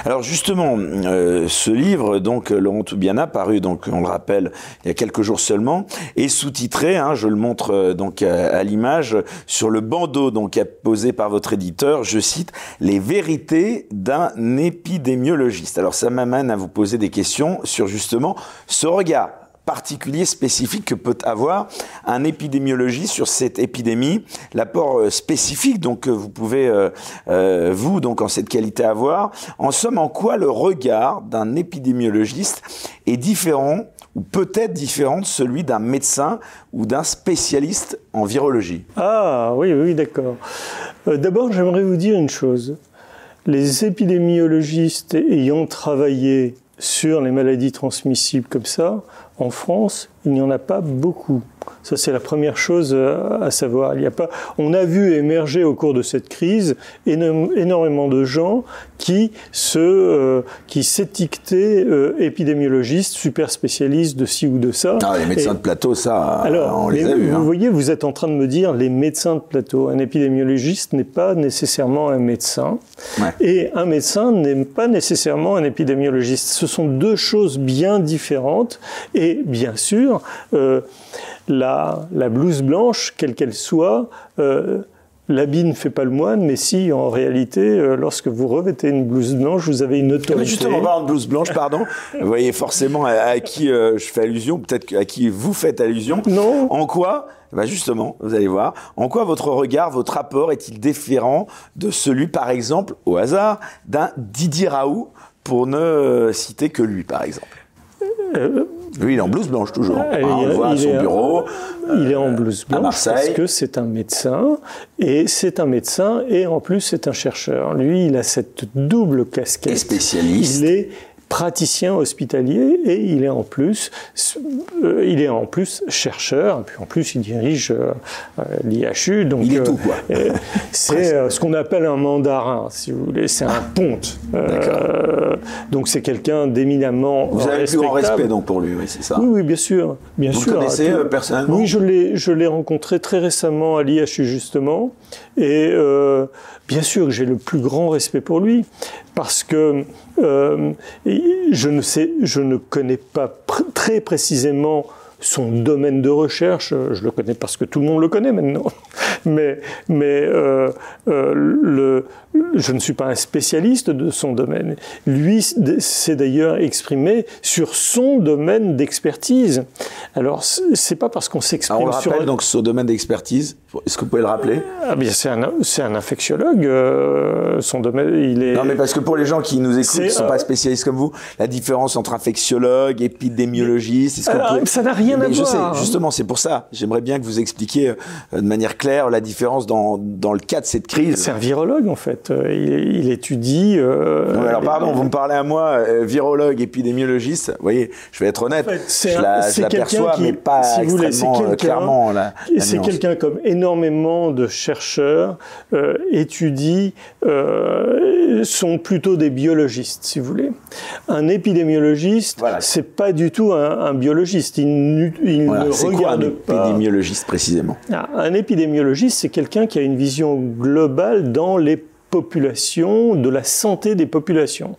Alors justement, euh, ce livre, donc Laurent Toubiana, paru donc on le rappelle il y a quelques jours seulement, est sous-titré, hein, je le montre euh, donc à, l'image sur le bandeau donc posé par votre éditeur, je cite les vérités d'un épidémiologiste. Alors ça m'amène à vous poser des questions sur justement ce regard particulier, spécifique que peut avoir un épidémiologiste sur cette épidémie, l'apport euh, spécifique donc que vous pouvez euh, euh, vous donc en cette qualité avoir. En somme, en quoi le regard d'un épidémiologiste est différent ou peut-être différent de celui d'un médecin ou d'un spécialiste en virologie? Ah oui, oui, d'accord. D'abord, j'aimerais vous dire une chose. Les épidémiologistes ayant travaillé sur les maladies transmissibles comme ça, en France, il n'y en a pas beaucoup. Ça, c'est la première chose euh, à savoir. Il y a pas, on a vu émerger au cours de cette crise énormément de gens qui se, euh, qui s'étiquetaient euh, épidémiologistes, super spécialistes de ci ou de ça. Ah, les médecins de plateau, ça, alors, on les a vus. Vous hein. voyez, vous êtes en train de me dire les médecins de plateau. Un épidémiologiste n'est pas nécessairement un médecin, et un médecin n'est pas nécessairement un épidémiologiste. Ce sont deux choses bien différentes, et bien sûr. Euh, la, blouse blanche, quelle qu'elle soit, euh, l'habit ne fait pas le moine, mais si, en réalité, euh, lorsque vous revêtez une blouse blanche, vous avez une autorité. Justement, on de blouse blanche, pardon. <laughs> vous voyez forcément à, qui euh, je fais allusion, peut-être à qui vous faites allusion. Non. En quoi bah justement, vous allez voir, en quoi votre regard, votre rapport est-il différent de celui, par exemple, au hasard, d'un Didier Raoult, pour ne citer que lui, par exemple? Lui, il est en blouse blanche toujours. Ah, Hein, il- on le voit à son bureau. Il est en blouse blanche Marseille. parce que c'est un médecin et c'est un médecin et en plus c'est un chercheur. Lui, il a cette double casquette. Et spécialiste. Il est praticien hospitalier et il est en plus, euh, il est en plus chercheur. Et puis en plus, il dirige euh, euh, l'IHU. Donc Il est tout, quoi. c'est ce qu'on appelle un mandarin, si vous voulez. C'est un ponte. Euh, donc c'est quelqu'un d'éminemment Vous avez le plus grand respect donc pour lui, oui, c'est ça. Oui, oui, bien sûr. Bien Vous le sûr. connaissez, Tout- euh, personnellement Oui, je l'ai, je l'ai rencontré très récemment à l'IHU justement, et bien sûr que j'ai le plus grand respect pour lui, parce que je ne sais, je ne connais pas très précisément son domaine de recherche, je le connais parce que tout le monde le connaît maintenant, <laughs> mais, mais euh, euh, le, je ne suis pas un spécialiste de son domaine. Lui s'est d'ailleurs exprimé sur son domaine d'expertise. Alors, c'est pas parce qu'on on s'exprime sur rappelle, donc, ce domaine d'expertise, est-ce que vous pouvez le rappeler? Ah bien c'est un c'est un infectiologue. euh, son domaine, il est. Non, mais parce que pour les gens qui nous écoutent, qui ne sont euh, pas spécialistes comme vous, la différence entre infectiologue, épidémiologiste, est-ce que vous pouvez- ça n'a rien Mais à je voir. sais, justement, c'est pour ça. J'aimerais bien que vous expliquiez euh, de manière claire la différence dans, dans le cas de cette crise. C'est un virologue en fait. Euh, Il, il étudie. euh, Non, alors les- pardon, vous me parlez à moi, euh, virologue, épidémiologiste. Vous voyez, je vais être honnête, En fait, c'est je la- je qui- mais pas si voulez, extrêmement quelqu'un- clairement. La, c'est quelqu'un comme énormément de chercheurs euh, étudient, euh, sont plutôt des biologistes, si vous voulez. Un épidémiologiste, Voilà. c'est pas du tout un, un biologiste. Il, il Voilà, ne c'est quoi un regarde pas. épidémiologiste précisément? Ah, Un épidémiologiste, c'est quelqu'un qui a une vision globale dans les populations, de la santé des populations.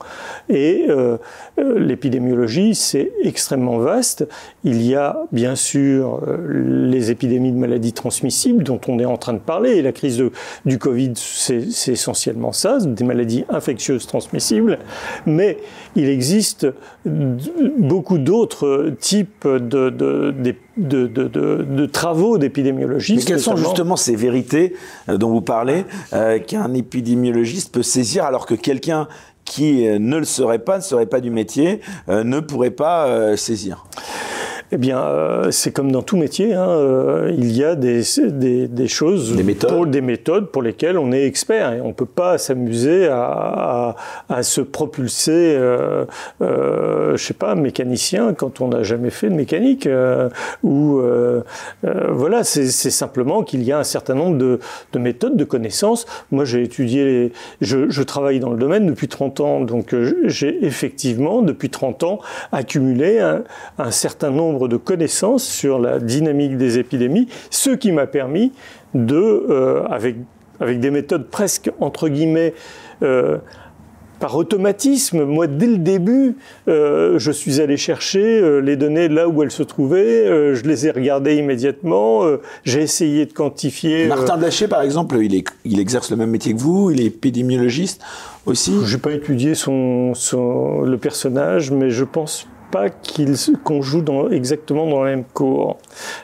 Et euh, l'épidémiologie, c'est extrêmement vaste. Il y a bien sûr euh, les épidémies de maladies transmissibles dont on est en train de parler. Et la crise de- du Covid, c'est essentiellement ça, des maladies infectieuses transmissibles. Mais il existe beaucoup d'autres types de, de, de, de, travaux Mais d'épidémiologistes. quelles sont justement ces vérités euh, dont vous parlez euh, qu'un épidémiologiste peut saisir alors que quelqu'un qui euh, ne le serait pas, ne serait pas du métier, euh, ne pourrait pas euh, saisir Eh bien, euh, c'est comme dans tout métier. hein, euh, il y a des, des, des choses, Des méthodes. Pour, des méthodes pour lesquelles on est expert et on ne peut pas s'amuser à, à, à se propulser, euh, euh, je sais pas, mécanicien quand on n'a jamais fait de mécanique. euh, ou euh, voilà, c'est simplement qu'il y a un certain nombre de, de méthodes, de connaissances. Moi, j'ai étudié, les- je, je travaille dans le domaine depuis 30 ans, donc j'ai effectivement depuis 30 ans accumulé un, un certain nombre de connaissances sur la dynamique des épidémies, ce qui m'a permis de, euh, avec, avec des méthodes presque entre guillemets euh, par automatisme, moi, dès le début, euh, je suis allé chercher euh, les données là où elles se trouvaient, euh, je les ai regardées immédiatement, j'ai essayé de quantifier. Martin Blaché, par exemple, il, est, il exerce le même métier que vous, il est épidémiologiste aussi. J'ai pas étudié son, son- le personnage, mais je pense pas qu'on joue dans, exactement dans la même cour.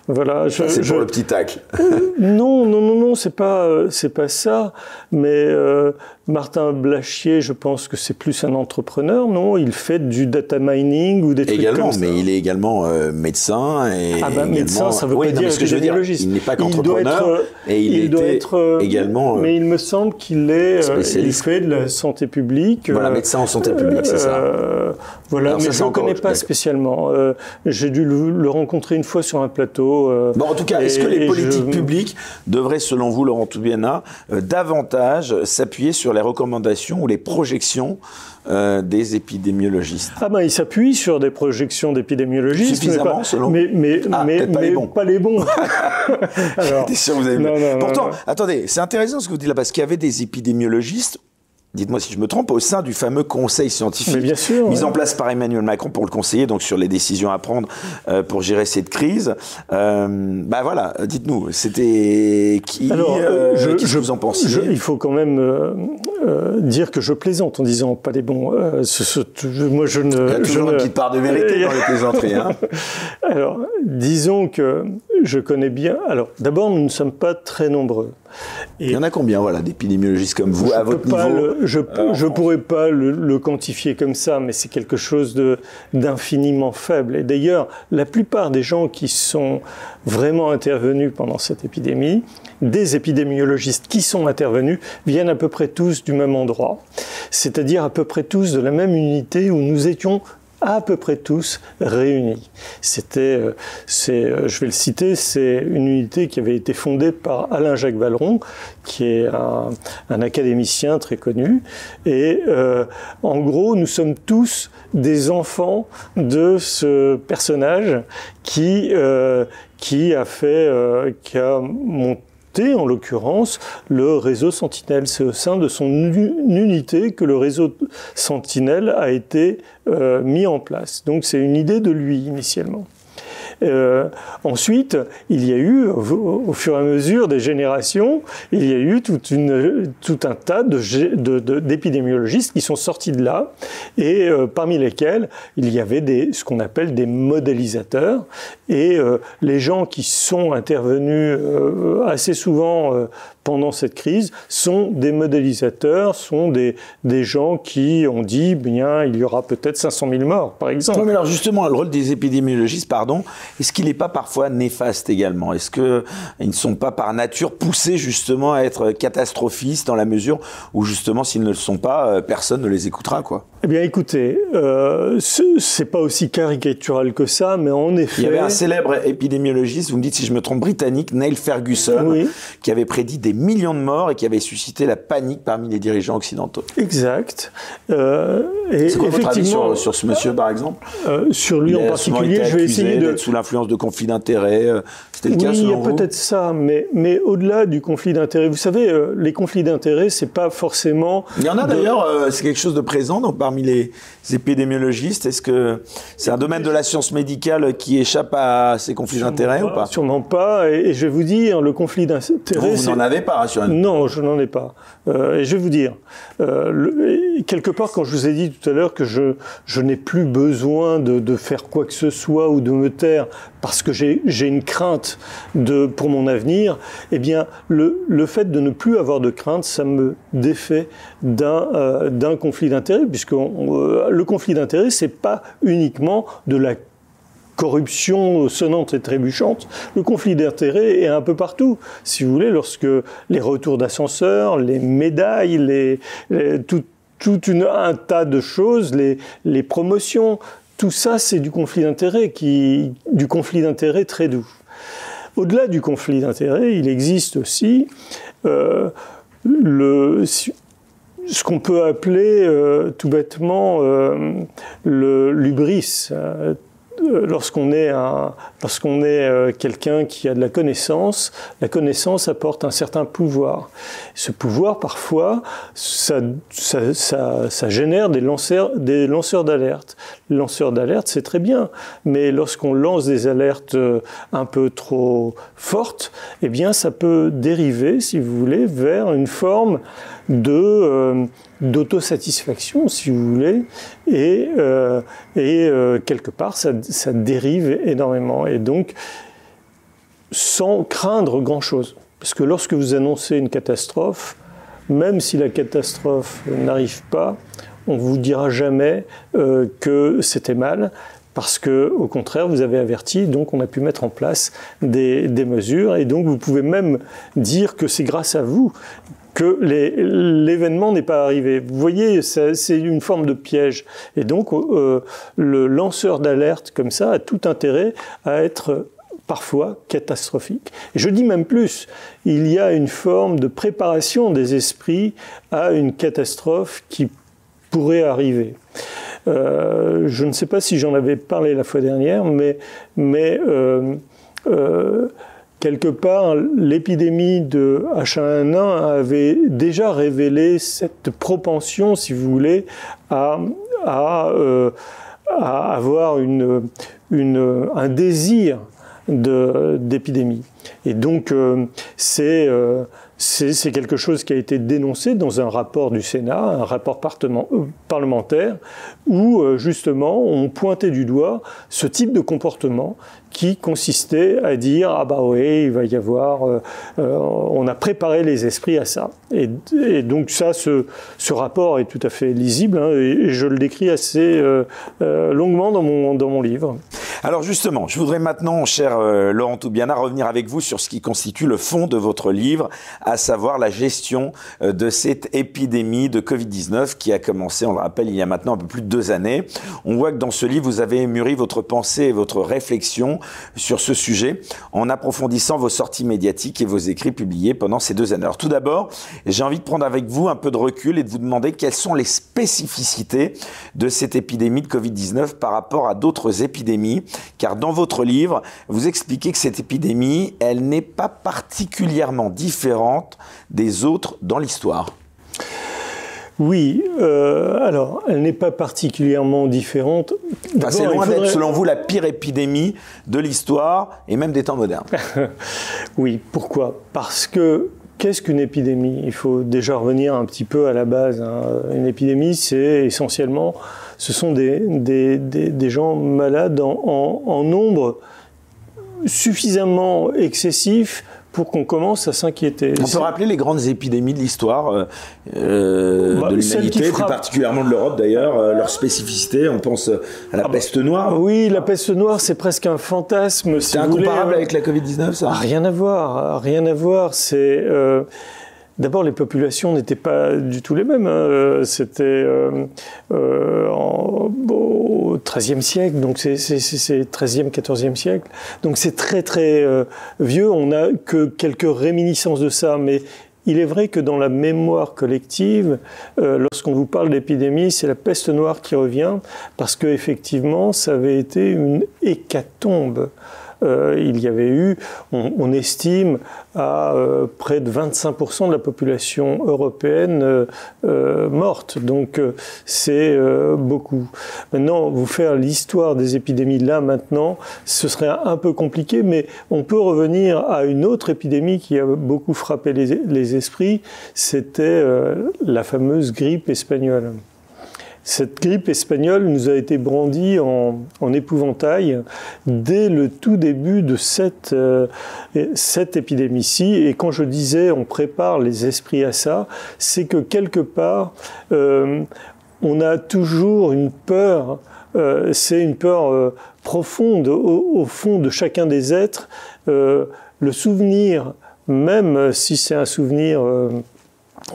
Voilà. Je, C'est je- pour le petit tacle. non, non, non, non, c'est pas, euh, c'est pas ça. Mais euh, Martin Blachier, je pense que c'est plus un entrepreneur, non? Il fait du data mining ou des trucs Également, comme ça. mais il est également euh, médecin et Ah bah, également- médecin, ça veut Oui, pas non, dire ce que je veux dire, il n'est pas Il doit qu'entrepreneur euh, et il, doit était être euh, également. euh, Mais il me semble qu'il est, euh, il fait de la santé publique. Voilà, euh, médecin en santé publique, c'est ça. euh, voilà, Alors mais ça, je ne connais pas. Spécialement. Euh, J'ai dû le, le rencontrer une fois sur un plateau. euh, Bon, en tout cas, est-ce que les politiques je- publiques devraient, selon vous, Laurent Toubiana, euh, davantage s'appuyer sur les recommandations ou les projections des épidémiologistes? Ah ben, il s'appuie sur des projections d'épidémiologistes, Suffisamment, mais pas, selon- mais, mais, Ah, mais, peut-être pas les mais bons. pas les bons. <laughs> Alors, sûr vous avez Non, non, non, Pourtant, non. attendez, c'est intéressant ce que vous dites là, parce qu'il y avait des épidémiologistes, dites-moi si je me trompe, au sein du fameux conseil scientifique Mais bien sûr, mis ouais. en place par Emmanuel Macron pour le conseiller donc sur les décisions à prendre euh, pour gérer cette crise. Euh, bah voilà, dites-nous, c'était qui Alors, euh, je- Qu'est-ce je- que vous en pensiez je- il faut quand même euh, euh, dire que je plaisante en disant pas des bons. Euh, moi, je ne. Il y a toujours une petite part de vérité dans les plaisanteries. Hein. <laughs> alors, disons que je connais bien. Alors, d'abord, nous ne sommes pas très nombreux. Il y en a combien, voilà, d'épidémiologistes comme vous à votre niveau Je ne pourrais pas le, quantifier comme ça, mais c'est quelque chose d'infiniment faible. Et d'ailleurs, la plupart des gens qui sont vraiment intervenus pendant cette épidémie, des épidémiologistes qui sont intervenus, viennent à peu près tous du même endroit, c'est-à-dire à peu près tous de la même unité où nous étions à peu près tous réunis. C'était, euh, c'est, euh, je vais le citer, c'est une unité qui avait été fondée par Alain Jacques Valeron, qui est un, académicien très connu. Et euh, en gros, nous sommes tous des enfants de ce personnage qui qui a fait, qui a monté en l'occurrence, le réseau Sentinelle. C'est au sein de son unité que le réseau Sentinelle a été euh, mis en place. Donc c'est une idée de lui initialement. Euh, ensuite, il y a eu, au, fur et à mesure des générations, il y a eu tout un tas d'épidémiologistes qui sont sortis de là, et euh, parmi lesquels il y avait ce qu'on appelle des modélisateurs, et euh, les gens qui sont intervenus assez souvent pendant cette crise sont des modélisateurs, sont des, des gens qui ont dit, bien, il y aura peut-être 500 000 morts, par exemple. mais alors justement, le rôle des épidémiologistes, pardon, est-ce qu'il n'est pas parfois néfaste également? Est-ce qu'ils ne sont pas par nature poussés justement à être catastrophistes dans la mesure où justement s'ils ne le sont pas, euh, personne ne les écoutera quoi? Eh bien écoutez, euh, c'est pas aussi caricatural que ça, mais en effet... Il y avait un célèbre épidémiologiste, vous me dites si je me trompe, britannique, Neil Ferguson, qui avait prédit des millions de morts et qui avait suscité la panique parmi les dirigeants occidentaux. Exact. Euh, c'est quoi votre avis sur, sur, ce monsieur par exemple? Euh, Sur lui en particulier, je vais essayer de... sous l'influence de conflits d'intérêts. Euh, c'était le oui, cas il y a peut-être ça, mais, mais au-delà du conflit d'intérêts, vous savez, euh, les conflits d'intérêts, c'est pas forcément. Il y en a d'ailleurs, c'est quelque chose de présent donc, parmi les épidémiologistes. Est-ce que c'est un domaine de la science médicale qui échappe à ces conflits d'intérêts ou pas Sûrement pas. Et, je vais vous dire, le conflit d'intérêts. Vous, n'en avez pas, rassurez-nous. Non, je n'en ai pas. et je vais vous dire, quelque part, quand je vous ai dit tout à l'heure que je, je n'ai plus besoin de, de faire quoi que ce soit ou de me taire parce que j'ai une crainte de, pour mon avenir, eh bien, le, le, fait de ne plus avoir de crainte, ça me défait d'un euh, conflit d'intérêts, puisque euh, le conflit d'intérêts, c'est pas uniquement de la corruption sonnante et trébuchante. Le conflit d'intérêts est un peu partout. Si vous voulez, lorsque les retours d'ascenseur, les médailles, les, tout, tout une, un tas de choses, les, les promotions, tout ça, c'est du conflit d'intérêts, qui, du conflit d'intérêts très doux. Au-delà du conflit d'intérêts, il existe aussi euh, le, ce qu'on peut appeler euh, tout bêtement euh, le l'ubris. Euh, lorsqu'on est, lorsqu'on est euh, quelqu'un qui a de la connaissance, la connaissance apporte un certain pouvoir. Ce pouvoir, parfois, ça, ça, ça, ça génère des lanceurs, des lanceurs d'alerte. Lanceurs d'alerte, c'est très bien, mais lorsqu'on lance des alertes euh, un peu trop fortes, eh bien, ça peut dériver, si vous voulez, vers une forme de d'autosatisfaction, si vous voulez, et, euh, euh, quelque part, ça, dérive énormément. Et donc, sans craindre grand-chose. Parce que lorsque vous annoncez une catastrophe, même si la catastrophe n'arrive pas, on vous dira jamais euh, que c'était mal, parce que au contraire vous avez averti, donc on a pu mettre en place des, des mesures, et donc vous pouvez même dire que c'est grâce à vous que l'événement n'est pas arrivé. Vous voyez, c'est une forme de piège. Et donc, euh, le lanceur d'alerte comme ça a tout intérêt à être parfois catastrophique. Je dis même plus, il y a une forme de préparation des esprits à une catastrophe qui pourrait arriver. Euh, je ne sais pas si j'en avais parlé la fois dernière, mais, mais euh, quelque part, l'épidémie de H1N1 avait déjà révélé cette propension, si vous voulez, à, euh, avoir un désir d'épidémie. Et donc, euh, c'est euh, c'est quelque chose qui a été dénoncé dans un rapport du Sénat, un rapport euh, parlementaire, où euh, justement on pointait du doigt ce type de comportement qui consistait à dire ah bah oui il va y avoir euh, on a préparé les esprits à ça et, donc ça ce, rapport est tout à fait lisible hein, et, je le décris assez longuement dans mon dans mon livre. Alors justement, je voudrais maintenant, cher Laurent Toubiana, revenir avec vous sur ce qui constitue le fond de votre livre, à savoir la gestion euh, de cette épidémie de Covid-19 qui a commencé, on le rappelle, il y a maintenant un peu plus de deux années. On voit que dans ce livre, vous avez mûri votre pensée et votre réflexion sur ce sujet en approfondissant vos sorties médiatiques et vos écrits publiés pendant ces deux années. Alors tout d'abord, j'ai envie de prendre avec vous un peu de recul et de vous demander quelles sont les spécificités de cette épidémie de Covid-19 par rapport à d'autres épidémies, car dans votre livre, vous expliquez que cette épidémie, elle n'est pas particulièrement différente des autres dans l'histoire oui, euh, alors elle n'est pas particulièrement différente. c'est loin d'être, selon vous, la pire épidémie de l'histoire et même des temps modernes. <laughs> oui, pourquoi? Parce que qu'est-ce qu'une épidémie? Il faut déjà revenir un petit peu à la base. Hein. Une épidémie, c'est essentiellement, ce sont des, des, gens malades en, en nombre suffisamment excessif pour qu'on commence à s'inquiéter. On peut rappeler les grandes épidémies de l'histoire euh, euh bah, de l'humanité, plus particulièrement de l'Europe d'ailleurs, euh, leur spécificité. On pense à la ah bah, peste noire. Oui, la peste noire, c'est presque un fantasme. C'est incomparable hein. avec la Covid-19, ça? Rien à voir, rien à voir. C'est euh, D'abord, les populations n'étaient pas du tout les mêmes. Hein. C'était euh, euh, au XIIIe siècle, donc c'est 13e, 14e siècle. Donc c'est très très euh, vieux. On n'a que quelques réminiscences de ça, mais il est vrai que dans la mémoire collective, lorsqu'on vous parle d'épidémie, c'est la peste noire qui revient, parce qu'effectivement, ça avait été une hécatombe. Euh, il y avait eu, on, estime, à euh, près de 25% de la population européenne euh, morte. Donc c'est beaucoup. Maintenant, vous faire l'histoire des épidémies là maintenant, ce serait un peu compliqué, mais on peut revenir à une autre épidémie qui a beaucoup frappé les esprits, c'était la fameuse grippe espagnole. Cette grippe espagnole nous a été brandie en, épouvantail dès le tout début de cette, euh, cette épidémie-ci. Et quand je disais on prépare les esprits à ça, c'est que quelque part, euh, on a toujours une peur, euh, c'est une peur profonde au, fond de chacun des êtres. le souvenir, même si c'est un souvenir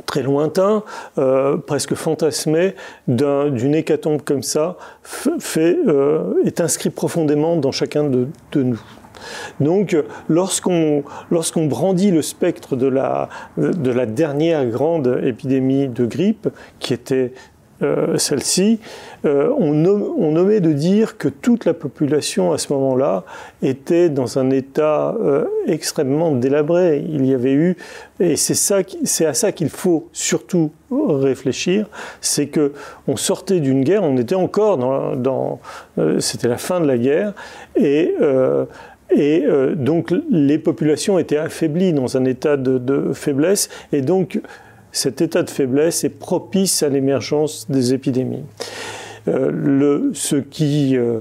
très lointain, euh, presque fantasmé, d'une hécatombe comme ça, fait, euh, est inscrit profondément dans chacun de, nous. Donc, lorsqu'on brandit le spectre de la, de la dernière grande épidémie de grippe, qui était euh, celle-ci, euh, on, nommait de dire que toute la population à ce moment-là était dans un état euh, extrêmement délabré. Il y avait eu, et c'est ça, c'est à ça qu'il faut surtout réfléchir, c'est que on sortait d'une guerre, on était encore dans, c'était la fin de la guerre, et et donc les populations étaient affaiblies dans un état de faiblesse, et donc cet état de faiblesse est propice à l'émergence des épidémies. Euh, ce qui, euh,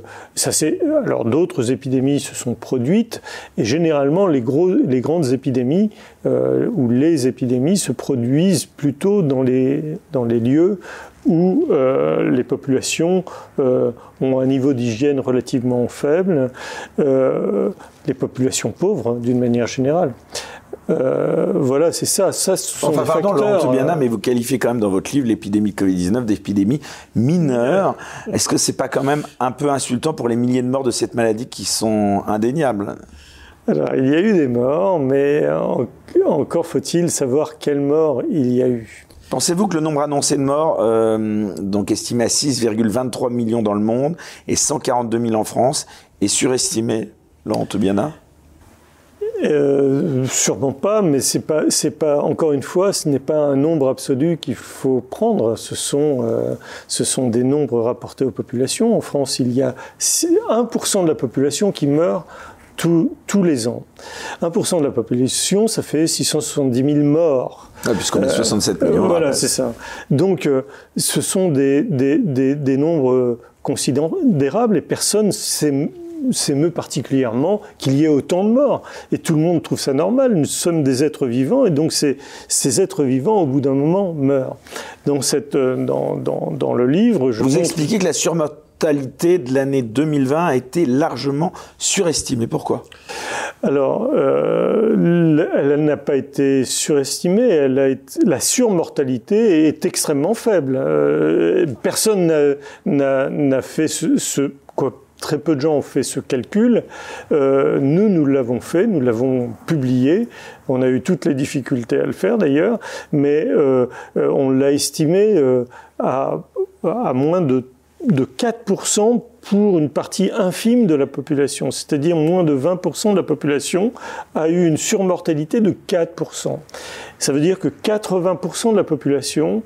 alors d'autres épidémies se sont produites et généralement les, les grandes épidémies euh, ou les épidémies se produisent plutôt dans les, dans les lieux où euh, les populations euh, ont un niveau d'hygiène relativement faible, euh, les populations pauvres d'une manière générale. Voilà, c'est ça. ça sont enfin, pardon, Laurent mais vous qualifiez quand même dans votre livre l'épidémie de Covid-19 d'épidémie mineure. Est-ce que c'est pas quand même un peu insultant pour les milliers de morts de cette maladie qui sont indéniables? Alors, il y a eu des morts, mais encore faut-il savoir quelles morts il y a eu. Pensez-vous que le nombre annoncé de morts, euh, donc estimé à 6,23 millions dans le monde et 142 000 en France, est surestimé, Laurent Toubiana euh, sûrement pas, mais c'est pas, c'est pas, encore une fois, ce n'est pas un nombre absolu qu'il faut prendre. Ce sont, euh, ce sont des nombres rapportés aux populations. En France, il y a 1% de la population qui meurt tous les ans. 1% de la population, ça fait 670 000 morts. Ah, Puisqu'on est 67 euh, millions. voilà, c'est ça. Donc, ce sont des, des, des, des nombres considérables et personne s'est s'émeut particulièrement qu'il y ait autant de morts. Et tout le monde trouve ça normal. Nous sommes des êtres vivants et donc ces, ces êtres vivants, au bout d'un moment, meurent. Donc cette, euh, dans, dans, dans le livre, je vous expliquez que la surmortalité de l'année 2020 a été largement surestimée. Pourquoi? Alors, euh, elle, n'a pas été surestimée. Elle a la surmortalité est extrêmement faible. Euh, personne n'a fait ce, ce quoi Très peu de gens ont fait ce calcul. Euh, nous, nous l'avons fait, nous l'avons publié. On a eu toutes les difficultés à le faire d'ailleurs, mais on l'a estimé à, moins de, de 4% pour une partie infime de la population, c'est-à-dire moins de 20% de la population a eu une surmortalité de 4%. Ça veut dire que 80% de la population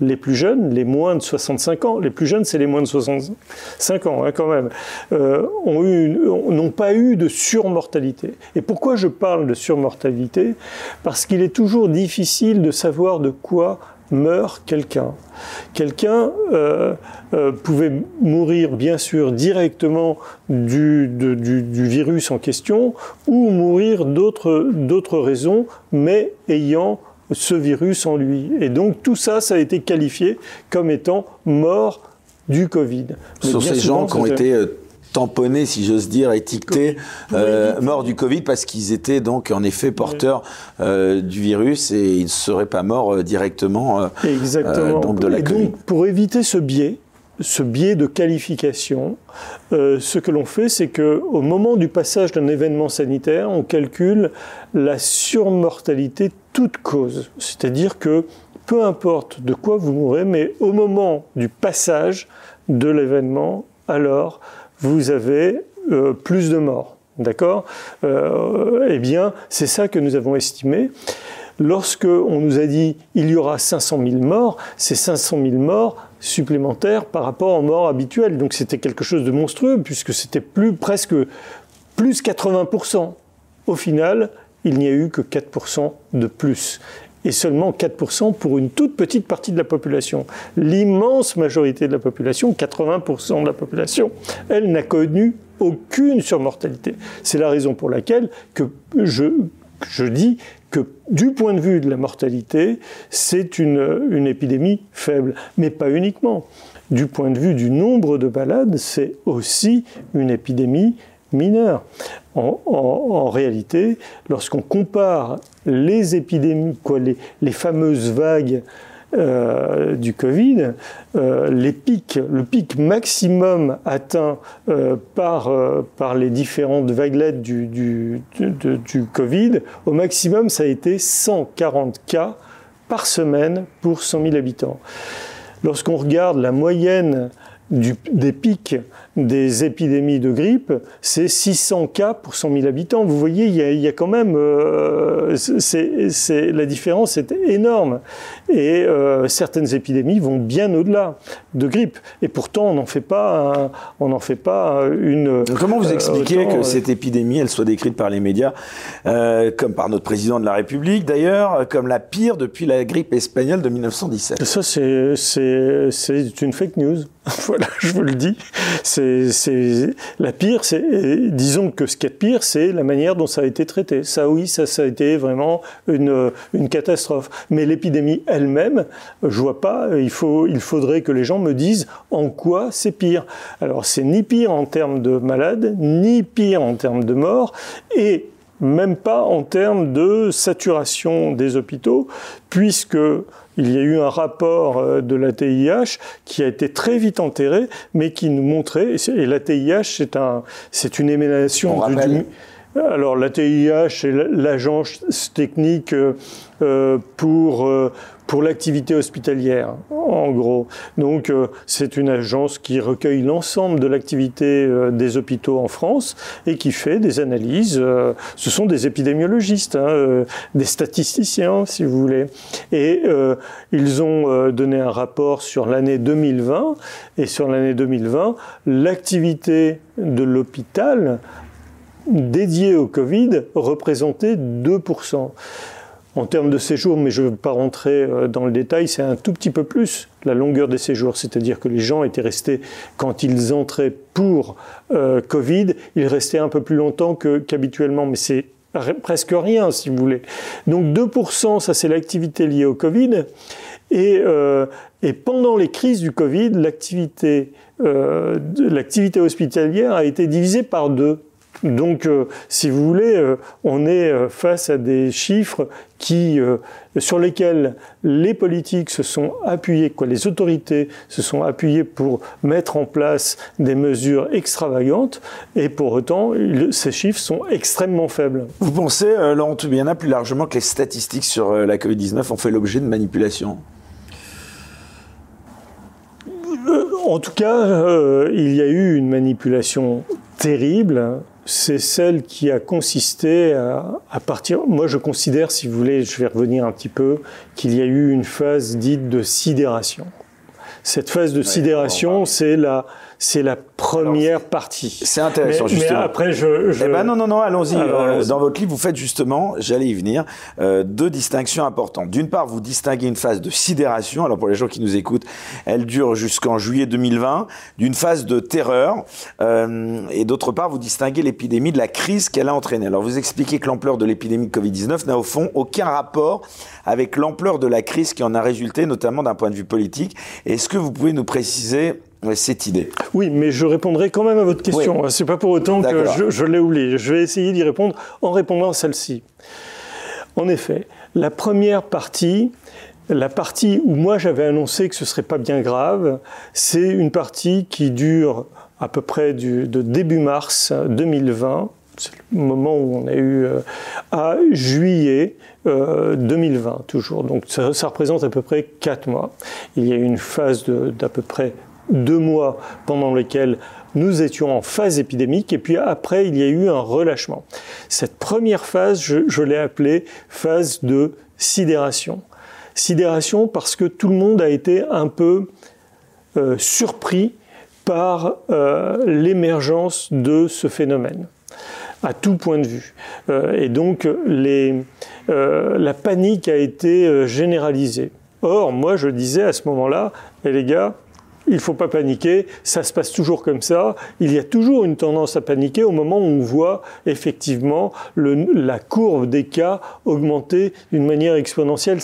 les plus jeunes, les moins de 65 ans, les plus jeunes c'est les moins de 65 ans hein, quand même, euh, n'ont pas eu de surmortalité. Et pourquoi je parle de surmortalité? Parce qu'il est toujours difficile de savoir de quoi meurt quelqu'un. Quelqu'un euh, euh, pouvait mourir bien sûr directement du, du virus en question ou mourir d'autres raisons, mais ayant ce virus en lui. Et donc tout ça, ça a été qualifié comme étant mort du Covid. Ce sont ces gens qui ont été euh, tamponnés, si j'ose dire, étiquetés, euh, morts du Covid parce qu'ils étaient donc en effet porteurs euh, du virus et ils ne seraient pas morts directement Exactement. donc de la et Donc pour éviter ce biais, ce biais de qualification, ce que l'on fait, c'est que au moment du passage d'un événement sanitaire, on calcule la surmortalité toute cause. C'est-à-dire que peu importe de quoi vous mourrez, mais au moment du passage de l'événement, alors vous avez euh, plus de morts. D'accord euh, Eh bien, c'est ça que nous avons estimé. Lorsque on nous a dit il y aura 500 000 morts, c'est 500 000 morts supplémentaires par rapport aux morts habituelles. Donc c'était quelque chose de monstrueux puisque c'était plus presque plus 80% Au final, il n'y a eu que 4% de plus. Et seulement 4% pour une toute petite partie de la population. L'immense majorité de la population, 80% de la population, elle n'a connu aucune surmortalité. C'est la raison pour laquelle que je, je dis que du point de vue de la mortalité, c'est une, une épidémie faible, mais pas uniquement. Du point de vue du nombre de malades, c'est aussi une épidémie mineure. En, réalité, lorsqu'on compare les épidémies, quoi, les, fameuses vagues euh, du Covid, euh, les pics, le pic maximum atteint euh, par, par les différentes vaguelettes du, du, du, Covid, au maximum, ça a été 140 cas par semaine pour 100 000 habitants. Lorsqu'on regarde la moyenne des pics des épidémies de grippe, c'est 600 cas pour 100 000 habitants. Vous voyez, il y a, quand même, euh, c'est, la différence est énorme. Et euh, certaines épidémies vont bien au-delà de grippe. Et pourtant, on n'en fait pas, on n'en fait pas une. comment vous euh, expliquez que cette épidémie, elle soit décrite par les médias, comme par notre président de la République d'ailleurs, comme la pire depuis la grippe espagnole de 1917 Ça, c'est, c'est une fake news. <laughs> voilà, je vous le dis. C'est la pire. Disons que ce qui est pire, c'est la manière dont ça a été traité. Ça, oui, ça, a été vraiment une, une catastrophe. Mais l'épidémie elle-même, je vois pas. Il faut, il faudrait que les gens me disent en quoi c'est pire. Alors, c'est ni pire en termes de malades, ni pire en termes de morts, et même pas en termes de saturation des hôpitaux, puisque il y a eu un rapport euh, de la TIH qui a été très vite enterré, mais qui nous montrait, et la TIH, c'est un, c'est une émanation du, alors la TIH, c'est l'agence technique euh, euh, pour pour l'activité hospitalière, en gros. Donc, euh, c'est une agence qui recueille l'ensemble de l'activité euh, des hôpitaux en France et qui fait des analyses. Euh, ce sont des épidémiologistes, hein, des statisticiens, si vous voulez. Et ils ont donné un rapport sur l'année 2020. Et sur l'année 2020, l'activité de l'hôpital dédiés au Covid représentaient 2%. En termes de séjour, mais je ne veux pas rentrer euh, dans le détail, c'est un tout petit peu plus la longueur des séjours. C'est-à-dire que les gens étaient restés, quand ils entraient pour euh, Covid, ils restaient un peu plus longtemps qu'habituellement. mais c'est presque rien, si vous voulez. Donc 2%, ça c'est l'activité liée au Covid. Et, euh, pendant les crises du Covid, l'activité hospitalière a été divisée par deux. Donc, euh, si vous voulez, euh, on est euh, face à des chiffres qui, sur lesquels les politiques se sont appuyés, quoi, les autorités se sont appuyées pour mettre en place des mesures extravagantes, et pour autant, ces chiffres sont extrêmement faibles. Vous pensez, Laurent Toubiana, plus largement que les statistiques sur la Covid-19 ont fait l'objet de manipulation en tout cas, il y a eu une manipulation terrible c'est celle qui a consisté à, partir. Moi, je considère, si vous voulez, je vais revenir un petit peu, qu'il y a eu une phase dite de sidération. Cette phase de sidération, c'est la, c'est la première partie. C'est intéressant, justement. Mais après, je. Eh ben non, non, non, allons-y. Euh, dans votre livre, vous faites justement, j'allais y venir, euh, deux distinctions importantes. D'une part, vous distinguez une phase de sidération. Alors, pour les gens qui nous écoutent, elle dure jusqu'en juillet 2020, d'une phase de terreur. Euh, et d'autre part, vous distinguez l'épidémie de la crise qu'elle a entraînée. Alors, vous expliquez que l'ampleur de l'épidémie de Covid-19 n'a au fond aucun rapport avec l'ampleur de la crise qui en a résulté, notamment d'un point de vue politique. Est-ce que vous pouvez nous préciser cette idée. Oui, mais je répondrai quand même à votre question. C'est pas pour autant que je, je l'ai oublié. Je vais essayer d'y répondre en répondant à celle-ci. En effet, la première partie, la partie où moi j'avais annoncé que ce serait pas bien grave, c'est une partie qui dure à peu près du, de début mars 2020 c'est le moment où on a eu euh, à juillet 2020 euh, toujours. Donc ça, ça, représente à peu près 4 mois. Il y a eu une phase d'à peu près deux mois pendant lesquels nous étions en phase épidémique et puis après il y a eu un relâchement. Cette première phase, je, l'ai appelée phase de sidération. Sidération parce que tout le monde a été un peu euh, surpris par euh, l'émergence de ce phénomène à tout point de vue. Euh, et donc la panique a été généralisée. Or, moi je disais à ce moment-là, et les gars, il ne faut pas paniquer, ça se passe toujours comme ça. Il y a toujours une tendance à paniquer au moment où on voit effectivement la courbe des cas augmenter d'une manière exponentielle.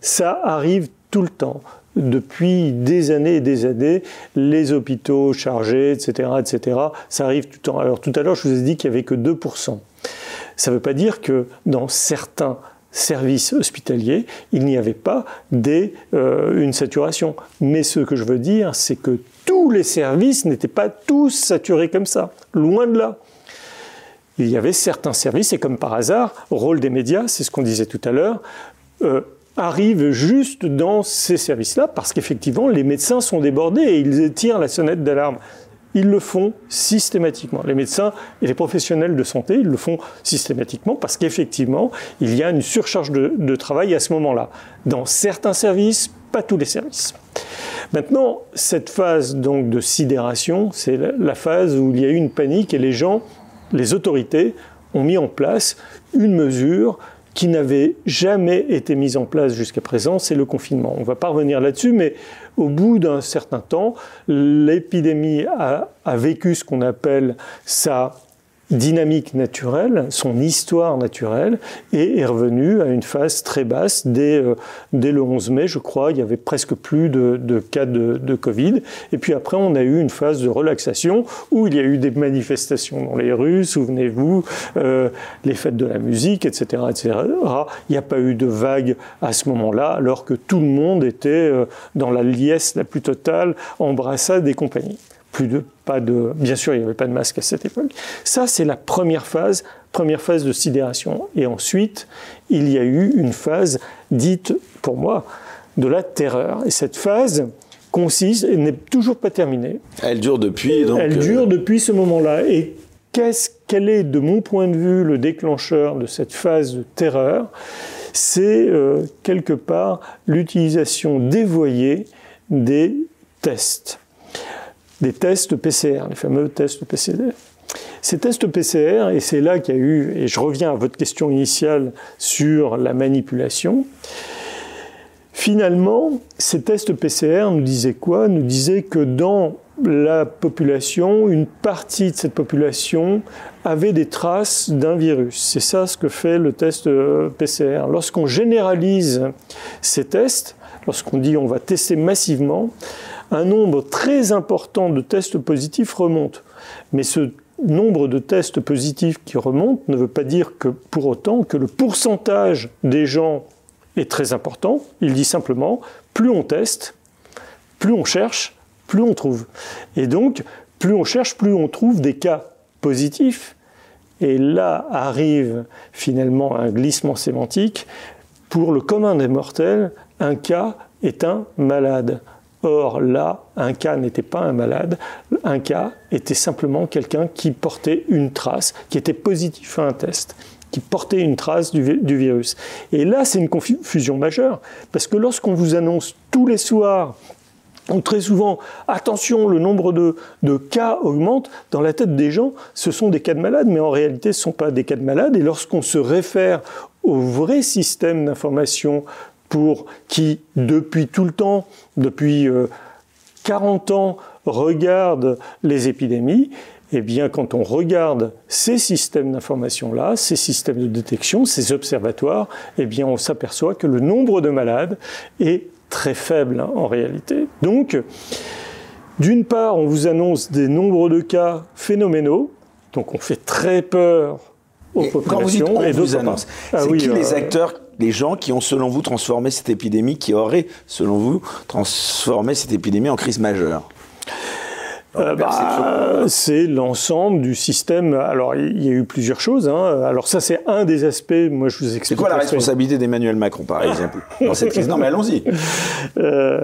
Ça, arrive tout le temps. Depuis des années et des années, les hôpitaux chargés, etc., etc., ça arrive tout le temps. Alors tout à l'heure, je vous ai dit qu'il n'y avait que 2%. Ça ne veut pas dire que dans certains services hospitaliers, il n'y avait pas des, euh, une saturation. Mais ce que je veux dire, c'est que tous les services n'étaient pas tous saturés comme ça, loin de là. Il y avait certains services, et comme par hasard, rôle des médias, c'est ce qu'on disait tout à l'heure, euh, arrive juste dans ces services-là, parce qu'effectivement, les médecins sont débordés et ils tirent la sonnette d'alarme ils le font systématiquement. Les médecins et les professionnels de santé, ils le font systématiquement parce qu'effectivement, il y a une surcharge de, travail à ce moment-là. Dans certains services, pas tous les services. Maintenant, cette phase donc de sidération, c'est la phase où il y a eu une panique et les gens, les autorités, ont mis en place une mesure qui n'avait jamais été mise en place jusqu'à présent, c'est le confinement. On va pas revenir là-dessus, mais au bout d'un certain temps, l'épidémie a, vécu ce qu'on appelle sa dynamique naturelle, son histoire naturelle, et est revenu à une phase très basse dès, euh, dès le 11 mai, je crois. Il y avait presque plus de, de cas de, de, Covid. Et puis après, on a eu une phase de relaxation où il y a eu des manifestations dans les rues, souvenez-vous, euh, les fêtes de la musique, etc., etc. Il n'y a pas eu de vague à ce moment-là, alors que tout le monde était euh, dans la liesse la plus totale, embrassade et compagnie de, pas de, bien sûr, il n'y avait pas de masque à cette époque. Ça, c'est la première phase, première phase de sidération. Et ensuite, il y a eu une phase dite, pour moi, de la terreur. Et cette phase consiste, et n'est toujours pas terminée. Elle dure depuis, donc. Elle dure euh, depuis ce moment-là. Et qu'est-ce, quel est, de mon point de vue, le déclencheur de cette phase de terreur? C'est euh, quelque part l'utilisation dévoyée des tests des tests PCR, les fameux tests PCR. Ces tests PCR, et c'est là qu'il y a eu, et je reviens à votre question initiale sur la manipulation, finalement, ces tests PCR nous disaient quoi? Nous disaient que dans la population, une partie de cette population avait des traces d'un virus. C'est ça ce que fait le test euh, PCR. Lorsqu'on généralise ces tests, lorsqu'on dit on va tester massivement, un nombre très important de tests positifs remonte. Mais ce nombre de tests positifs qui remontent ne veut pas dire que pour autant que le pourcentage des gens est très important. Il dit simplement, plus on teste, plus on cherche, plus on trouve. Et donc, plus on cherche, plus on trouve des cas positifs. Et là arrive finalement un glissement sémantique. Pour le commun des mortels, un cas est un malade. Or là, un cas n'était pas un malade, un cas était simplement quelqu'un qui portait une trace, qui était positif à un test qui portait une trace du, virus. Et là, c'est une confusion majeure, parce que lorsqu'on vous annonce tous les soirs ou très souvent, attention, le nombre de, cas augmente, dans la tête des gens, ce sont des cas de malades, mais en réalité, ce ne sont pas des cas de malades. Et lorsqu'on se réfère au vrai système d'information pour qui, depuis tout le temps, depuis 40 euh, ans, regarde les épidémies, eh bien, quand on regarde ces systèmes d'information-là, ces systèmes de détection, ces observatoires, eh bien, on s'aperçoit que le nombre de malades est très faible hein, en réalité. Donc, d'une part, on vous annonce des nombres de cas phénoménaux, donc on fait très peur aux populations. Quand vous dites on vous annonce, ah c'est qui les acteurs les gens qui ont, selon vous, transformé cette épidémie, qui auraient, selon vous, transformé cette épidémie en crise majeure euh, bah, c'est l'ensemble du système. Alors, il y a eu plusieurs choses. Hein. Alors, ça, c'est un des aspects. Moi, je vous explique. C'est quoi la responsabilité d'Emmanuel Macron, par <laughs> exemple, dans cette crise? Non, mais allons-y. Euh,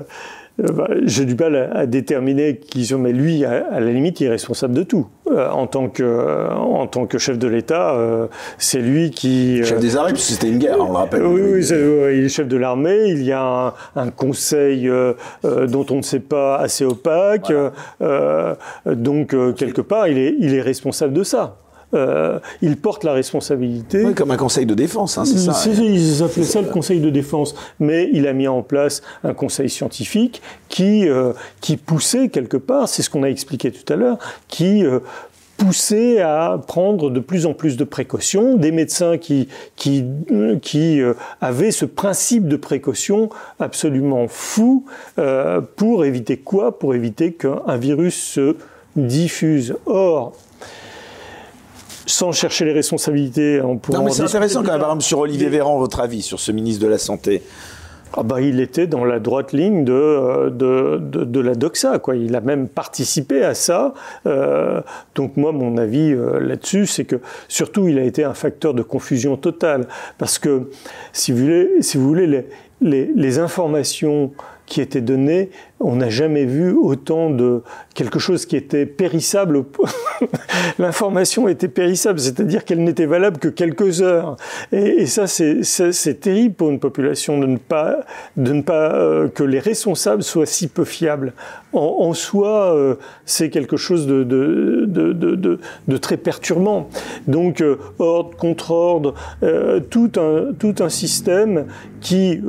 j'ai du mal à, déterminer qui sont, mais lui, à, la limite, il est responsable de tout. Euh, en, tant que, en tant que chef de l'État, euh, c'est lui qui. Chef des armées, puisque c'était une guerre, on le rappelle. oui, oui, il est chef de l'armée. Il y a un, conseil dont on ne sait pas assez opaque. donc, quelque part, il est, il est responsable de ça. Euh, il porte la responsabilité. comme un conseil de défense, hein, c'est ça. Ils appelaient ça le conseil de défense. Mais il a mis en place un conseil scientifique qui, euh, qui poussait quelque part, c'est ce qu'on a expliqué tout à l'heure, qui euh, poussait à prendre de plus en plus de précautions, des médecins qui, qui, qui avaient ce principe de précaution absolument fou pour éviter quoi? Pour éviter qu'un virus se diffuse. Or, sans chercher les responsabilités. On non, mais c'est intéressant quand même, par exemple, sur Olivier Véran, votre avis sur ce ministre de la Santé ah bah, il était dans la droite ligne de, euh, de, de, la doxa. Quoi. Il a même participé à ça. Euh, donc moi, mon avis euh, là-dessus, c'est que surtout, il a été un facteur de confusion totale. Parce que, si vous voulez, si vous voulez les, les, les informations qui étaient données, on n'a jamais vu autant de quelque chose qui était périssable. <laughs> L'information était périssable, c'est-à-dire qu'elle n'était valable que quelques heures. Et, ça, c'est terrible pour une population de ne pas, de ne pas euh, que les responsables soient si peu fiables. En, soi, euh, c'est quelque chose de, très perturbant. Donc, euh, ordre contre ordre, tout un système qui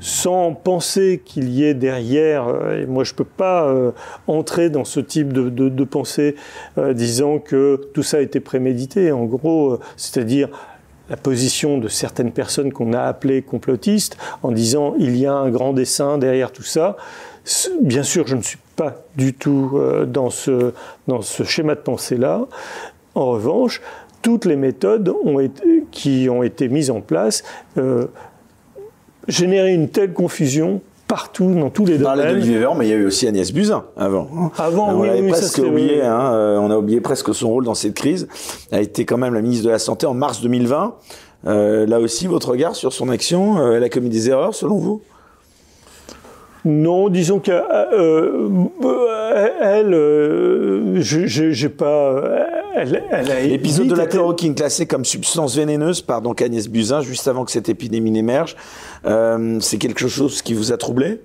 sans penser qu'il y ait derrière, euh, et moi je ne peux pas euh, entrer dans ce type de, pensée euh, disant que tout ça a été prémédité, en gros, c'est-à-dire la position de certaines personnes qu'on a appelées complotistes en disant il y a un grand dessin derrière tout ça. Bien sûr, je ne suis pas du tout dans, ce, dans ce schéma de pensée-là. En revanche, toutes les méthodes qui ont été mises en place générer une telle confusion partout, dans tous les domaines. On parlait Véran, mais il y a eu aussi Agnès Buzyn avant. Avant, on oui, presque oublié, hein, euh, on a oublié presque son rôle dans cette crise. Elle a été quand même la ministre de la Santé en mars 2020. Euh, là aussi, votre regard sur son action, euh, elle a commis des erreurs selon vous? Non, disons qu'elle, elle, j'ai pas, L'épisode de la chloroquine classée comme substance vénéneuse par donc Agnès Buzyn juste avant que cette épidémie n'émerge, euh, c'est quelque chose qui vous a troublé?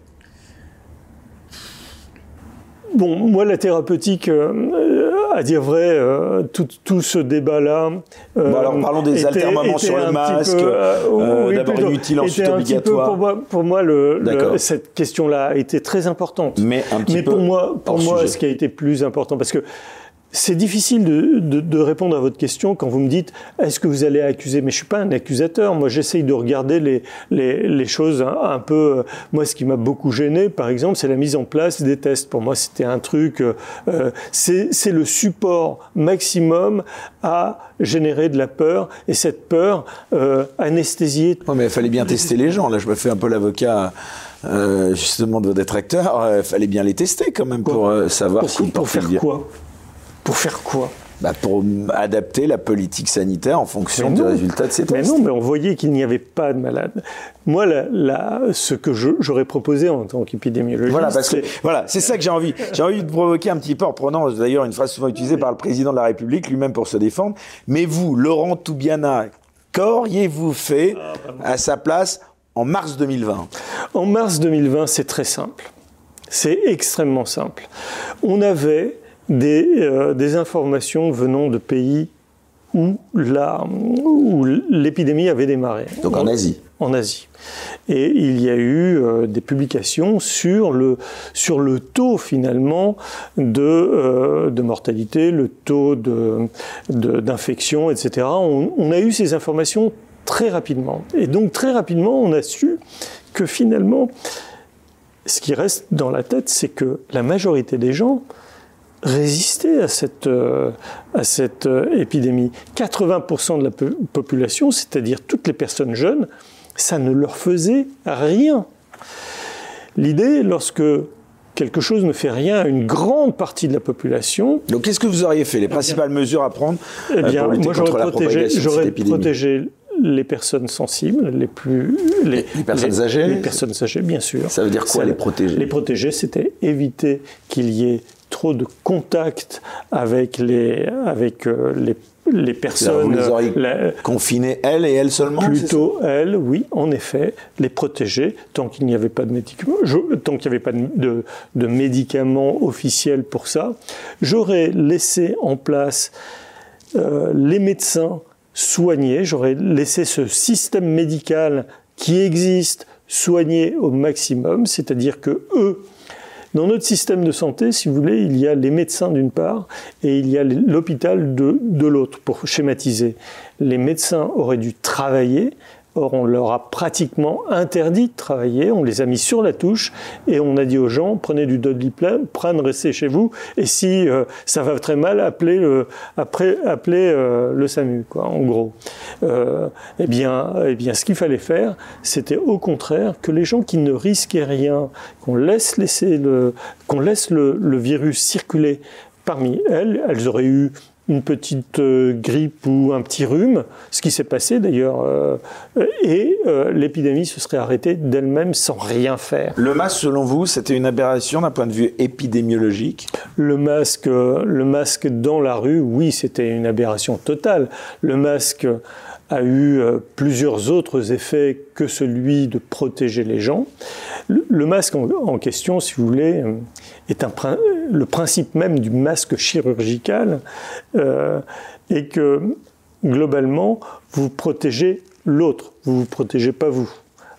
Bon, moi, la thérapeutique, euh, à dire vrai, euh, tout, tout, ce débat-là. Euh, bon, alors parlons des altermoments sur le masque. Euh, D'abord inutile, ensuite obligatoire. pour moi, pour moi le, cette question-là a été très importante. Mais un petit Mais peu pour moi, pour moi, ce qui a été plus important, parce que c'est difficile de, de, de, répondre à votre question quand vous me dites est-ce que vous allez accuser Mais je suis pas un accusateur. Moi, j'essaye de regarder les, les, les choses un, peu. Moi, ce qui m'a beaucoup gêné, par exemple, c'est la mise en place des tests. Pour moi, c'était un truc. Euh, c'est le support maximum à générer de la peur et cette peur euh, anesthésiée. Oui, mais il fallait bien tester les gens. Là, je me fais un peu l'avocat. Euh, justement de vos détracteurs, il fallait bien les tester quand même pour euh, savoir s'ils pour faire quoi? Pour faire quoi bah pour adapter la politique sanitaire en fonction du résultat de ces tests. Mais non, mais on voyait qu'il n'y avait pas de malades. Moi, ce que j'aurais proposé en tant qu'épidémiologiste... Voilà, parce que voilà, c'est ça que j'ai envie. J'ai envie de provoquer un petit peu en prenant d'ailleurs une phrase souvent utilisée par le président de la République lui-même pour se défendre. Mais vous, Laurent Toubiana, qu'auriez-vous fait à sa place en mars 2020 En mars 2020, c'est très simple. C'est extrêmement simple. On avait des, euh, des informations venant de pays où l'épidémie avait démarré. Donc en Asie En Asie. Et il y a eu euh, des publications sur le, sur le taux finalement de, euh, de mortalité, le taux d'infection, de, etc. On, on a eu ces informations très rapidement. Et donc très rapidement, on a su que finalement, ce qui reste dans la tête, c'est que la majorité des gens résister à cette, euh, à cette euh, épidémie. 80% de la population, c'est-à-dire toutes les personnes jeunes, ça ne leur faisait rien. L'idée, lorsque quelque chose ne fait rien à une grande partie de la population. Donc, qu'est-ce que vous auriez fait Les principales mesures à prendre eh bien, euh, pour lutter moi, contre la propagation J'aurais protégé les personnes sensibles, les plus les, les personnes âgées, les personnes âgées, bien sûr. Ça veut dire quoi les protéger? Les protéger, c'était éviter qu'il y ait trop de contact avec les, avec, euh, les, les personnes. Vous les auriez confinées, elles et elles seulement Plutôt elles, oui, en effet, les protéger tant qu'il n'y avait pas de médicaments, tant qu'il n'y avait pas de, de, médicaments officiels pour ça. J'aurais laissé en place euh, les médecins soigner, j'aurais laissé ce système médical qui existe soigner au maximum, c'est-à-dire que eux dans notre système de santé, si vous voulez, il y a les médecins d'une part et il y a l'hôpital de, de l'autre, pour schématiser. Les médecins auraient dû travailler Or, on leur a pratiquement interdit de travailler, on les a mis sur la touche et on a dit aux gens prenez du Dodliplam, prenez, restez chez vous et si euh, ça va très mal, appelez le, après, appelez, euh, le SAMU, quoi, en gros. Euh, eh, bien, eh bien, ce qu'il fallait faire, c'était au contraire que les gens qui ne risquaient rien, qu'on laisse, laisser le, qu'on laisse le, le virus circuler parmi elles, elles auraient eu une petite euh, grippe ou un petit rhume, ce qui s'est passé d'ailleurs, euh, et euh, l'épidémie se serait arrêtée d'elle-même sans rien faire. Le masque, selon vous, c'était une aberration d'un point de vue épidémiologique? Le masque, le masque dans la rue, oui, c'était une aberration totale. Le masque a eu plusieurs autres effets que celui de protéger les gens. Le masque en, question, si vous voulez, est un, le principe même du masque chirurgical euh, est que globalement, vous protégez l'autre, vous ne vous protégez pas vous.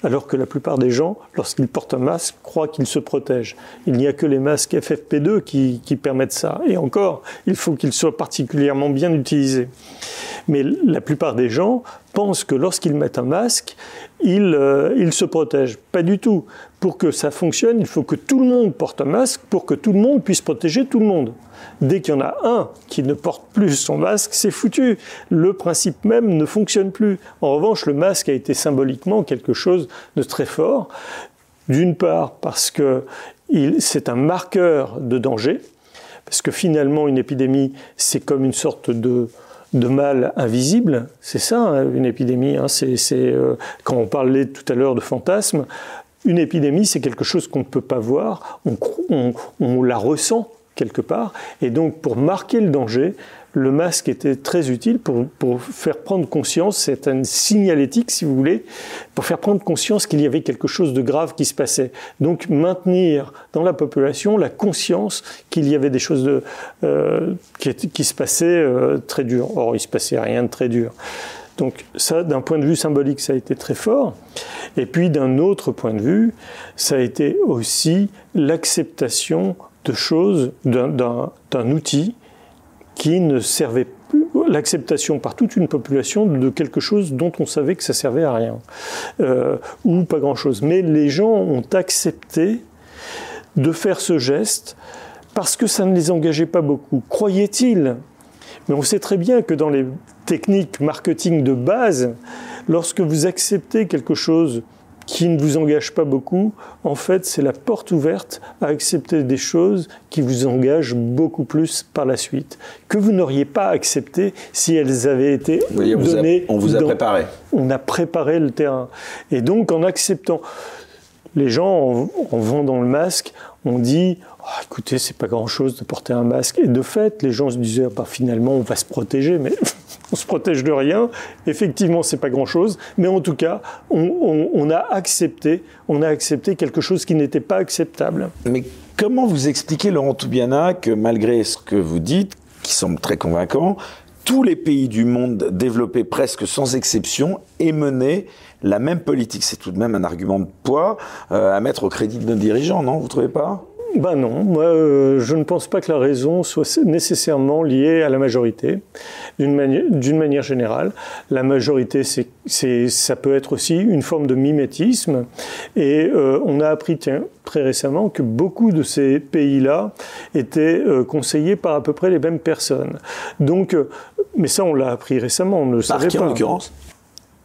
Alors que la plupart des gens, lorsqu'ils portent un masque, croient qu'ils se protègent. Il n'y a que les masques FFP2 qui, qui permettent ça. Et encore, il faut qu'ils soient particulièrement bien utilisés. Mais la plupart des gens pensent que lorsqu'ils mettent un masque, ils, euh, se protègent. Pas du tout. Pour que ça fonctionne, il faut que tout le monde porte un masque pour que tout le monde puisse protéger tout le monde. Dès qu'il y en a un qui ne porte plus son masque, c'est foutu. Le principe même ne fonctionne plus. En revanche, le masque a été symboliquement quelque chose de très fort. D'une part parce que c'est un marqueur de danger, parce que finalement une épidémie, c'est comme une sorte de, de mal invisible. C'est ça, hein, une épidémie. Hein. c'est, euh, quand on parlait tout à l'heure de fantasme, une épidémie, c'est quelque chose qu'on ne peut pas voir, on, la ressent quelque part. Et donc, pour marquer le danger, le masque était très utile pour, pour faire prendre conscience, c'est une signalétique si vous voulez, pour faire prendre conscience qu'il y avait quelque chose de grave qui se passait. Donc maintenir dans la population la conscience qu'il y avait des choses de, euh, qui, se passaient euh, très dures. Or, il se passait rien de très dur. Donc ça, d'un point de vue symbolique, ça a été très fort. Et puis d'un autre point de vue, ça a été aussi l'acceptation de choses, d'un outil qui ne servait l'acceptation par toute une population de quelque chose dont on savait que ça servait à rien, euh, ou pas grand-chose. Mais les gens ont accepté de faire ce geste parce que ça ne les engageait pas beaucoup. Croyaient-ils Mais on sait très bien que dans les techniques marketing de base, lorsque vous acceptez quelque chose qui ne vous engage pas beaucoup, en fait, c'est la porte ouverte à accepter des choses qui vous engagent beaucoup plus par la suite, que vous n'auriez pas accepté si elles avaient été données. on vous a préparé. On a préparé le terrain. Et donc, en acceptant, les gens, en, vendant le masque, ont dit oh, écoutez, c'est pas grand chose de porter un masque. Et de fait, les gens se disaient bah, finalement, on va se protéger, mais on se protège de rien. Effectivement, c'est pas grand-chose, mais en tout cas, on, a accepté, on a accepté quelque chose qui n'était pas acceptable. Mais comment vous expliquez, Laurent Toubiana, que malgré ce que vous dites, qui semble très convaincant, tous les pays du monde développés presque sans exception aient mené la même politique? C'est tout de même un argument de poids euh, à mettre au crédit de nos dirigeants, non? Vous trouvez pas? Ben non, moi euh, je ne pense pas que la raison soit nécessairement liée à la majorité. D'une manière, manière, générale, la majorité, c'est, ça peut être aussi une forme de mimétisme. Et euh, on a appris très récemment que beaucoup de ces pays-là étaient euh, conseillés par à peu près les mêmes personnes. Donc, mais ça on l'a appris récemment, on ne le par savait qui, pas. en l'occurrence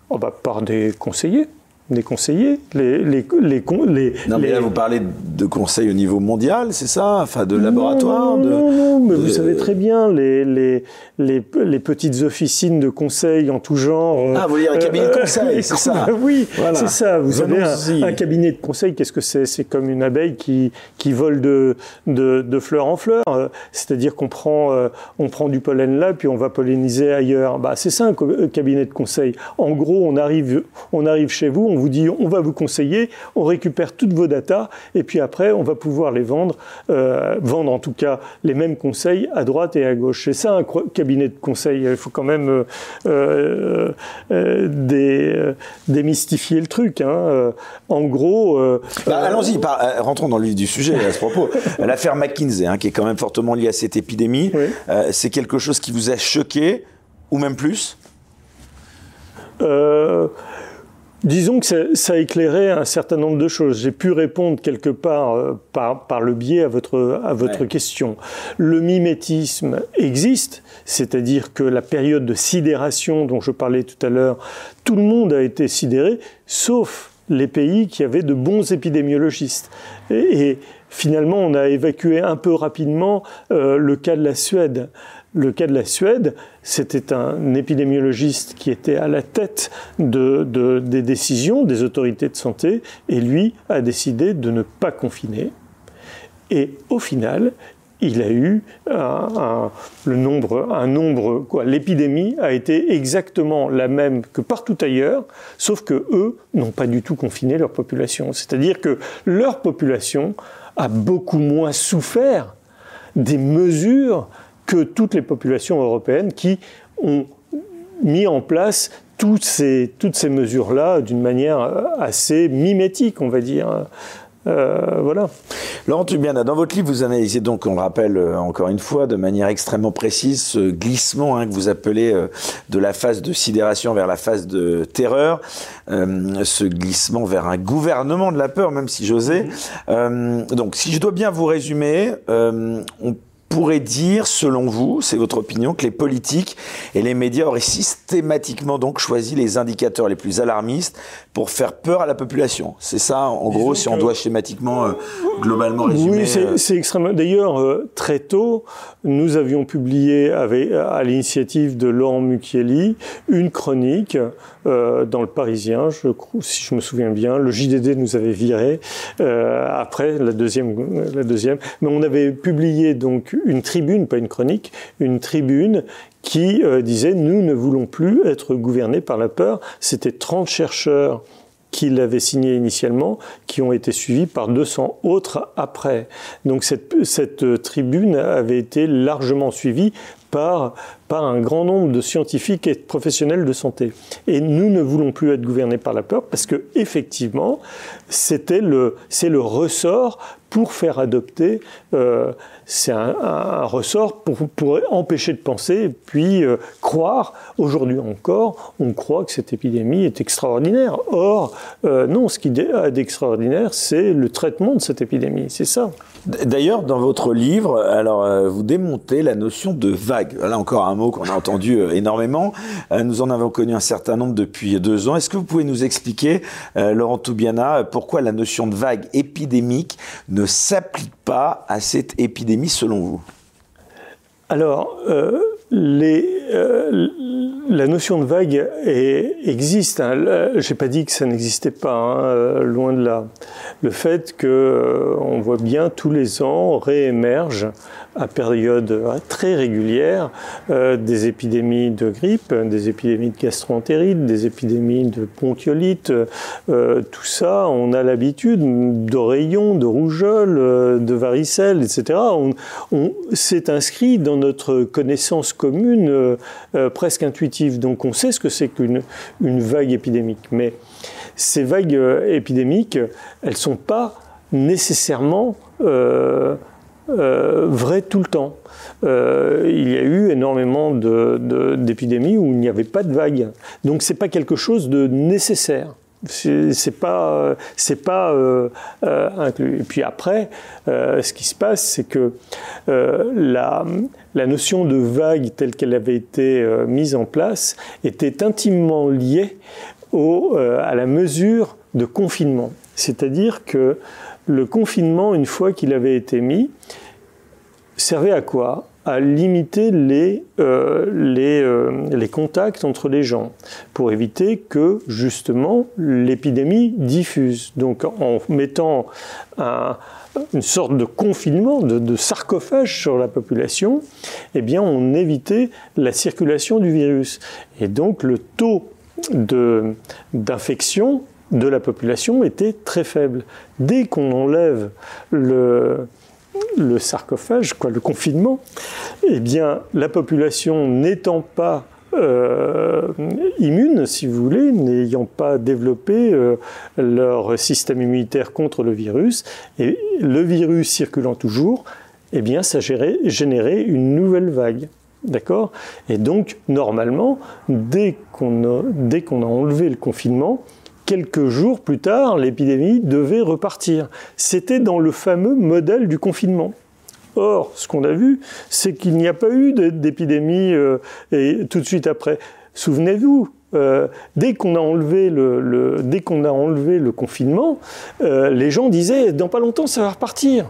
oh bah, Par des conseillers des conseillers, les, les, les, les Non, mais là, vous parlez de conseils au niveau mondial, c'est ça? Enfin, de laboratoire Non, de, non, non, mais vous savez très bien, les, les, les, les, petites officines de conseil en tout genre. Euh, ah, vous voulez un cabinet de conseil, <laughs> c'est ça? <laughs> Oui, voilà. c'est ça. Vous savez, un, un, cabinet de conseil, qu'est-ce que c'est? C'est comme une abeille qui, qui vole de, de, de fleur en fleur. Euh, c'est-à-dire qu'on prend, euh, on prend du pollen là, puis on va polliniser ailleurs. Bah, c'est ça un cabinet de conseil. En gros, on arrive, on arrive chez vous, on vous dit on va vous conseiller, on récupère toutes vos datas et puis après on va pouvoir les vendre, euh, vendre en tout cas les mêmes conseils à droite et à gauche. C'est ça un cabinet de conseil. Il faut quand même euh, euh, dé, démystifier le truc. Hein. En gros, bah, allons-y, rentrons dans le vif du sujet à ce propos. <laughs> L'affaire McKinsey, hein, qui est quand même fortement liée à cette épidémie, c'est quelque chose qui vous a choqué ou même plus? Euh, Disons que ça, a éclairé un certain nombre de choses. J'ai pu répondre quelque part euh, par, par, le biais à votre, à votre question. Le mimétisme existe, c'est-à-dire que la période de sidération dont je parlais tout à l'heure, tout le monde a été sidéré, sauf les pays qui avaient de bons épidémiologistes. Et, et finalement, on a évacué un peu rapidement euh, le cas de la Suède. Le cas de la Suède, c'était un épidémiologiste qui était à la tête de, des décisions des autorités de santé et lui a décidé de ne pas confiner. Et au final, il a eu un, nombre, un nombre, quoi. L'épidémie a été exactement la même que partout ailleurs, sauf que eux n'ont pas du tout confiné leur population. C'est-à-dire que leur population a beaucoup moins souffert des mesures que toutes les populations européennes qui ont mis en place toutes ces, toutes ces mesures-là d'une manière assez mimétique, on va dire. Euh, voilà. Laurent Tubiana, dans votre livre, vous analysez donc, on le rappelle euh, encore une fois, de manière extrêmement précise, ce glissement hein, que vous appelez euh, de la phase de sidération vers la phase de terreur, ce glissement vers un gouvernement de la peur, même si j'osais. Mmh. donc, si je dois bien vous résumer, on pourrait dire, selon vous, c'est votre opinion, que les politiques et les médias auraient systématiquement donc choisi les indicateurs les plus alarmistes pour faire peur à la population? C'est ça, en gros, si on doit schématiquement, euh, globalement résumer. Oui, euh, c'est extrêmement. D'ailleurs, euh, très tôt, nous avions publié avec, à l'initiative de Laurent Mucchielli une chronique euh, dans le Parisien, si je me souviens bien. Le JDD nous avait viré euh, après la deuxième, la deuxième. Mais on avait publié donc une tribune, pas une chronique, une tribune qui euh, disait nous ne voulons plus être gouvernés par la peur. C'était 30 chercheurs qui l'avaient signé initialement, qui ont été suivis par 200 autres après. Donc cette, cette tribune avait été largement suivie par, par un grand nombre de scientifiques et de professionnels de santé. Et nous ne voulons plus être gouvernés par la peur parce que effectivement, c'était le, c'est le ressort pour faire adopter euh, c'est un, ressort pour, empêcher de penser, puis euh, croire. Aujourd'hui encore, on croit que cette épidémie est extraordinaire. Or, euh, non, ce qui est d'extraordinaire, c'est le traitement de cette épidémie. C'est ça. D'ailleurs, dans votre livre, alors euh, vous démontez la notion de vague. Là encore un mot qu'on a entendu énormément. nous en avons connu un certain nombre depuis deux ans. Est-ce que vous pouvez nous expliquer, Laurent Toubiana, pourquoi la notion de vague épidémique ne s'applique pas à cette épidémie? Selon vous Alors, euh, les, euh, la notion de vague existe. Hein. Je n'ai pas dit que ça n'existait pas, hein, euh, loin de là. Le fait qu'on voit bien tous les ans réémerge à période très régulière euh, des épidémies de grippe, des épidémies de gastroentérite, des épidémies de bronchiolite, euh, tout ça, on a l'habitude d'oreillons, de rougeole, euh, de varicelle, etc. On, on c'est inscrit dans notre connaissance commune presque intuitive. Donc on sait ce que c'est qu'une une vague épidémique. Mais ces vagues épidémiques, elles ne sont pas nécessairement euh, vrai tout le temps. Euh, il y a eu énormément d'épidémies où il n'y avait pas de vague. Donc c'est pas quelque chose de nécessaire. C'est pas c'est pas euh, inclus. Et puis après, ce qui se passe, c'est que la notion de vague telle qu'elle avait été mise en place était intimement liée à la mesure de confinement. C'est-à-dire que le confinement, une fois qu'il avait été mis, servait à quoi? À limiter les, euh, euh, contacts entre les gens pour éviter que justement l'épidémie diffuse. Donc en mettant une sorte de confinement, de, de, sarcophage sur la population, eh bien on évitait la circulation du virus. Et donc le taux d'infection de la population était très faible. Dès qu'on enlève le, sarcophage, quoi, le confinement, eh bien, la population n'étant pas euh, immune, si voulez, n'ayant pas développé euh, leur système immunitaire contre le virus, et le virus circulant toujours, eh bien, ça générait une nouvelle vague. D'accord? Et donc, normalement, dès qu'on a enlevé le confinement, quelques jours plus tard, l'épidémie devait repartir. C'était dans le fameux modèle du confinement. Or, ce qu'on a vu, c'est qu'il n'y a pas eu d'épidémie euh, et tout de suite après. Souvenez-vous, euh, dès qu'on a enlevé le, a enlevé le confinement, euh, les gens disaient dans pas longtemps ça va repartir.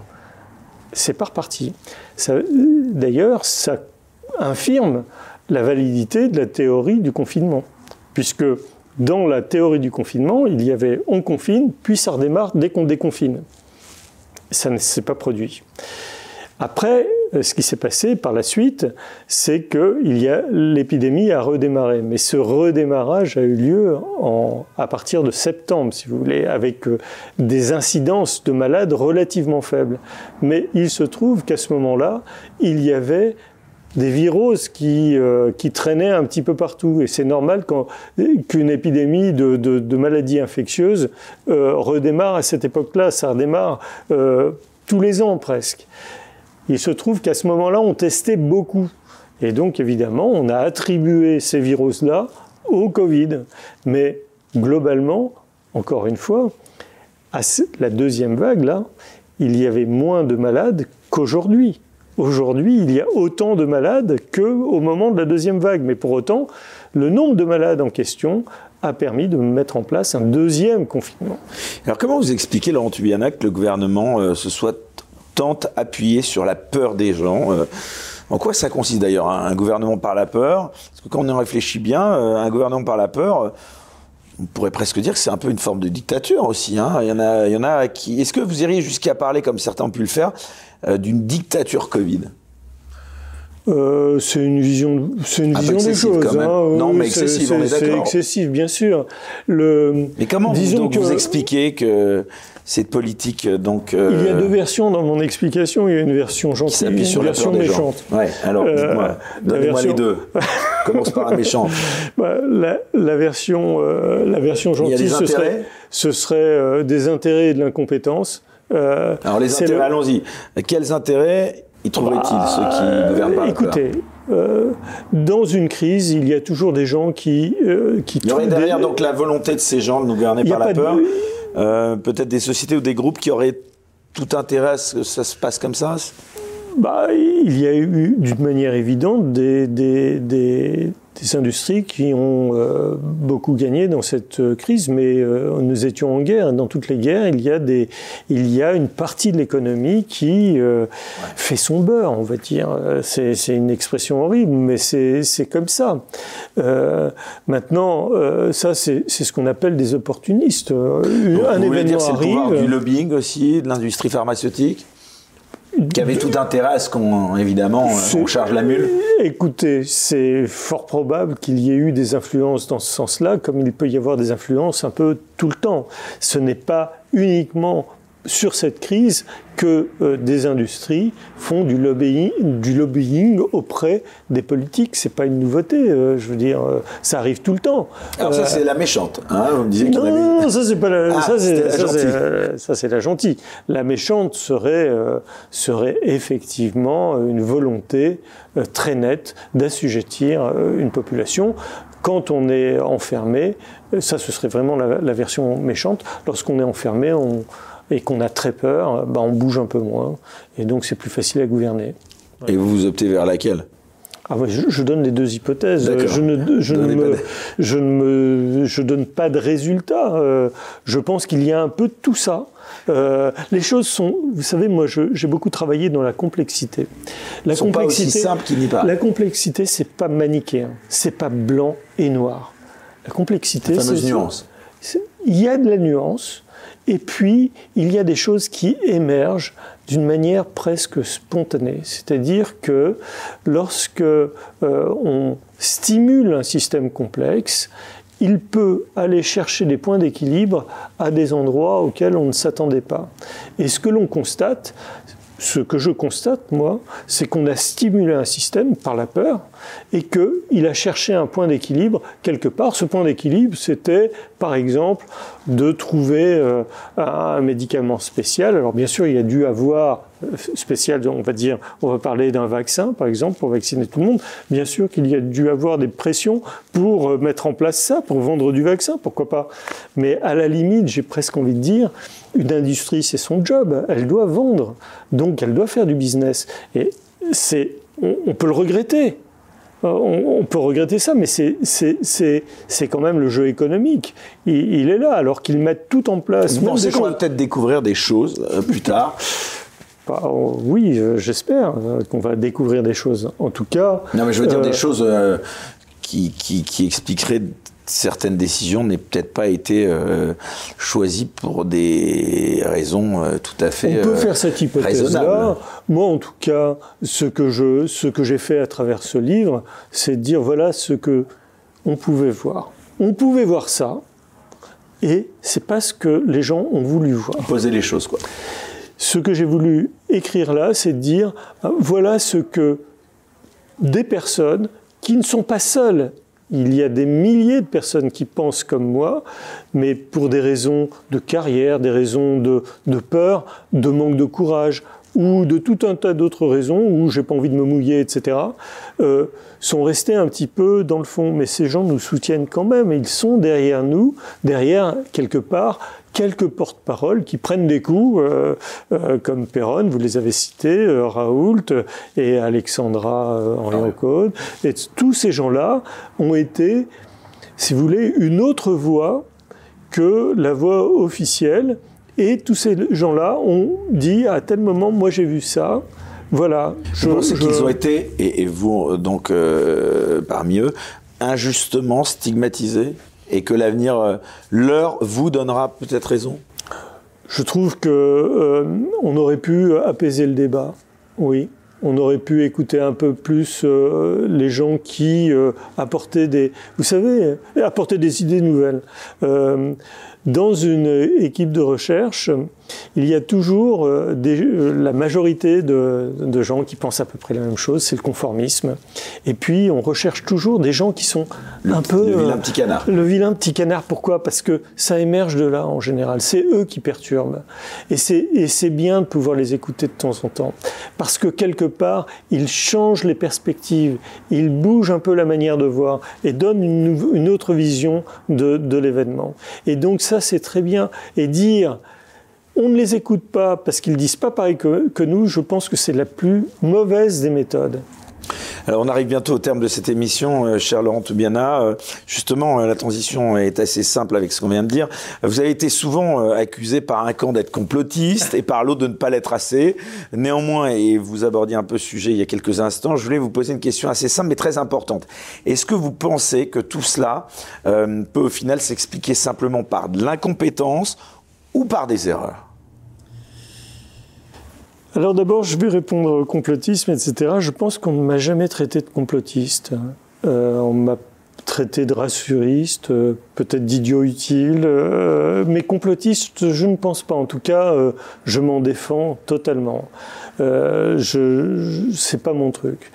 C'est pas reparti. D'ailleurs, ça infirme la validité de la théorie du confinement, puisque dans la théorie du confinement, il y avait on confine, puis ça redémarre dès qu'on déconfine. Ça ne s'est pas produit. Après, euh, ce qui s'est passé par la suite, c'est que l'épidémie a redémarré. Mais ce redémarrage a eu lieu à partir de septembre, si vous voulez, avec euh, des incidences de malades relativement faibles. Mais il se trouve qu'à ce moment-là, il y avait des viroses qui, euh, qui traînaient un petit peu partout. Et c'est normal qu'une épidémie de, de, maladies infectieuses euh, redémarre à cette époque-là. Ça redémarre euh, tous les ans presque. Il se trouve qu'à ce moment-là, on testait beaucoup. Et donc, évidemment, on a attribué ces virus-là au Covid. Mais globalement, encore une fois, à la deuxième vague, là, il y avait moins de malades qu'aujourd'hui. Aujourd'hui, il y a autant de malades qu'au moment de la deuxième vague. Mais pour autant, le nombre de malades en question a permis de mettre en place un deuxième confinement. Alors comment vous expliquez, Laurent Tubiana, que le gouvernement euh, se soit tant appuyé sur la peur des gens euh, En quoi ça consiste d'ailleurs, un gouvernement par la peur? Parce que quand on y réfléchit bien, euh, un gouvernement par la peur on pourrait presque dire que c'est un peu une forme de dictature aussi. Hein. Il, y en a, il y en a qui. Est-ce que vous iriez jusqu'à parler, comme certains ont pu le faire, euh, d'une dictature Covid? Euh, c'est une vision, c'est une vision des choses. Hein. non, mais excessive, on est d'accord. C'est excessif, bien sûr. Le, mais comment disons vous, que, vous expliquez que cette politique, donc... Euh, il y a deux versions dans mon explication. Il y a une version gentille et une version méchante. Ouais, alors, dites-moi, donnez-moi les deux. Commence par la méchante. <laughs> Bah, la, la, version, la version gentille, ce serait, ce serait des intérêts et de l'incompétence. alors les intérêts, allons-y. Quels intérêts y trouverait-il ceux qui bah, gouvernent pas Écoutez, euh, dans une crise, il y a toujours des gens qui... Euh, qui il y aurait derrière donc la volonté de ces gens de nous gouverner par la peur, euh, peut-être des sociétés ou des groupes qui auraient tout intérêt à ce que ça se passe comme ça? Bah, Il y a eu d'une manière évidente des, des, des, des industries qui ont euh, beaucoup gagné dans cette euh, crise, mais euh, nous étions en guerre. Dans toutes les guerres, il y a, des, il y a une partie de l'économie qui fait son beurre, on va dire. C'est, une expression horrible, mais c'est, comme ça. maintenant, ça, c'est, ce qu'on appelle des opportunistes. un événement dire, c'est arrive. Le du lobbying aussi, de l'industrie pharmaceutique? Qui avait tout intérêt à ce qu'on, évidemment, on charge la mule Écoutez, c'est fort probable qu'il y ait eu des influences dans ce sens-là, comme il peut y avoir des influences un peu tout le temps. Ce n'est pas uniquement sur cette crise que euh, des industries font du lobbying, du lobbying auprès des politiques. C'est pas une nouveauté. Euh, je veux dire, euh, ça arrive tout le temps. Alors ça c'est la méchante. Hein Vous me disiez non, non, ça c'est pas la. Ah, ça c'est c'est la gentille. La méchante serait serait effectivement une volonté très nette d'assujettir une population quand on est enfermé, ça ce serait vraiment la, la version méchante, lorsqu'on est enfermé, on, et qu'on a très peur, bah, on bouge un peu moins. Et donc c'est plus facile à gouverner. Et vous vous optez vers laquelle? Ah je, donne les deux hypothèses. Je ne, je, ne me, je ne me, je donne pas de résultat. Euh, je pense qu'il y a un peu de tout ça. Euh, les choses sont, vous savez, moi, j'ai beaucoup travaillé dans la complexité. La sont complexité, pas aussi simple qu'il n'y pas. La complexité, c'est pas manichéen, c'est pas blanc et noir. La complexité, c'est nuance. Il y a de la nuance. Et puis, il y a des choses qui émergent d'une manière presque spontanée. C'est-à-dire que lorsque euh, on stimule un système complexe, il peut aller chercher des points d'équilibre à des endroits auxquels on ne s'attendait pas. Et ce que l'on constate, ce que je constate, moi, c'est qu'on a stimulé un système par la peur et qu'il a cherché un point d'équilibre quelque part. Ce point d'équilibre, c'était, par exemple, de trouver euh, un médicament spécial. Alors, bien sûr, il a dû avoir euh, spécial, on va dire, on va parler d'un vaccin, par exemple, pour vacciner tout le monde. Bien sûr qu'il y a dû avoir des pressions pour euh, mettre en place ça, pour vendre du vaccin, pourquoi pas. Mais à la limite, j'ai presque envie de dire, une industrie, c'est son job, elle doit vendre, donc elle doit faire du business. Et c'est, on, peut le regretter, euh, on, peut regretter ça, mais c'est quand même le jeu économique. Il, est là, alors qu'ils mettent tout en place. Vous pensez qu'on va peut-être découvrir des choses euh, plus tard bah, oh, Oui, euh, j'espère qu'on va découvrir des choses. En tout cas. Non, mais je veux dire des choses qui, qui, qui, expliqueraient certaines décisions n'aient peut-être pas été euh, choisies pour des raisons euh, tout à fait On peut faire cette hypothèse-là. Moi, en tout cas, ce que je, ce que j'ai fait à travers ce livre, c'est de dire voilà ce que on pouvait voir. On pouvait voir ça, et c'est pas ce que les gens ont voulu voir. Poser les choses, quoi. Ce que j'ai voulu écrire là, c'est de dire voilà ce que des personnes qui ne sont pas seules il y a des milliers de personnes qui pensent comme moi, mais pour des raisons de carrière, des raisons de, peur, de manque de courage, ou de tout un tas d'autres raisons, où j'ai pas envie de me mouiller, etc., euh, sont restés un petit peu dans le fond. Mais ces gens nous soutiennent quand même, ils sont derrière nous, derrière quelque part quelques porte-paroles qui prennent des coups, euh, euh, comme Perron, vous les avez cités, euh, Raoult et Alexandra henri ah Et tous ces gens-là ont été, si vous voulez, une autre voix que la voix officielle. Et tous ces gens-là ont dit à tel moment, moi j'ai vu ça. Voilà. Je, pense qu'ils ont été, et, vous donc parmi eux, injustement stigmatisés et que l'avenir leur vous donnera peut-être raison? Je trouve que on aurait pu apaiser le débat. Oui, on aurait pu écouter un peu plus les gens qui apportaient des, vous savez, apportaient des idées nouvelles. dans une équipe de recherche, il y a toujours euh, euh, la majorité de, gens qui pensent à peu près la même chose, c'est le conformisme. Et puis on recherche toujours des gens qui sont un peu... Le vilain petit canard. Le vilain petit canard, pourquoi? Parce que ça émerge de là en général. C'est eux qui perturbent. Et c'est bien de pouvoir les écouter de temps en temps. Parce que quelque part, ils changent les perspectives, ils bougent un peu la manière de voir et donnent une, autre vision de, de l'événement. Et donc ça, c'est très bien. Et dire on ne les écoute pas parce qu'ils disent pas pareil que, nous, je pense que c'est la plus mauvaise des méthodes. Alors on arrive bientôt au terme de cette émission, euh, cher Laurent Toubiana. Euh, justement, euh, la transition est assez simple avec ce qu'on vient de dire. Vous avez été souvent accusé par un camp d'être complotiste et par l'autre de ne pas l'être assez. Néanmoins, et vous abordiez un peu ce sujet il y a quelques instants, je voulais vous poser une question assez simple mais très importante. Est-ce que vous pensez que tout cela peut au final s'expliquer simplement par de l'incompétence ou par des erreurs alors d'abord, je vais répondre au complotisme, etc. Je pense qu'on ne m'a jamais traité de complotiste. Euh, on m'a traité de rassuriste, euh, peut-être d'idiot utile, euh, mais complotiste, je ne pense pas. En tout cas, je m'en défends totalement. Euh, je, c'est pas mon truc.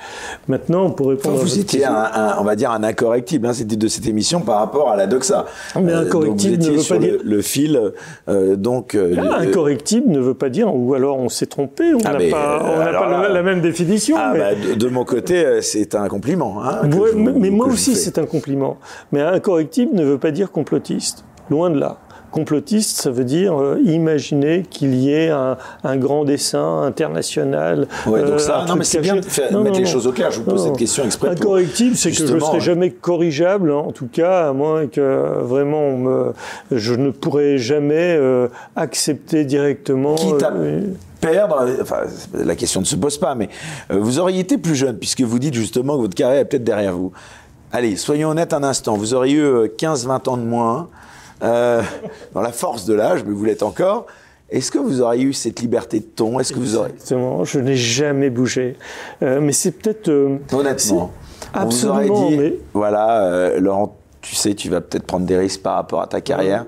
Maintenant, pour répondre. vous étiez un, on va dire un incorrectible. Hein, c'était de cette émission par rapport à la doxa. Mais euh, incorrectible ne veut pas dire le, fil. Euh, donc ah, incorrectible ne veut pas dire ou alors on s'est trompé. On ah, n'a pas, la, même définition. Ah, bah, de, mon côté, c'est un compliment. Hein, mais moi aussi, c'est un compliment. Mais incorrectible ne veut pas dire complotiste. Loin de là. Complotiste, ça veut dire euh, imaginer qu'il y ait un, grand dessin international. Ouais, donc ça, euh, non, mais c'est bien de mettre les choses au clair. Je vous pose cette question exprès. Incorrectible, c'est que je ne serai jamais corrigeable, hein, en tout cas, à moins que vraiment me, je ne pourrai jamais euh, accepter directement. Quitte à perdre, enfin, la question ne se pose pas, mais vous auriez été plus jeune, puisque vous dites justement que votre carrière est peut-être derrière vous. Allez, soyons honnêtes un instant, vous auriez eu 15-20 ans de moins, euh, dans la force de l'âge, mais vous l'êtes encore. Est-ce que vous auriez eu cette liberté de ton? Est-ce que vous auriez Exactement. Je n'ai jamais bougé. Euh, mais c'est peut-être. Euh, Honnêtement. Absolument. dit, voilà, Laurent, tu sais, tu vas peut-être prendre des risques par rapport à ta carrière.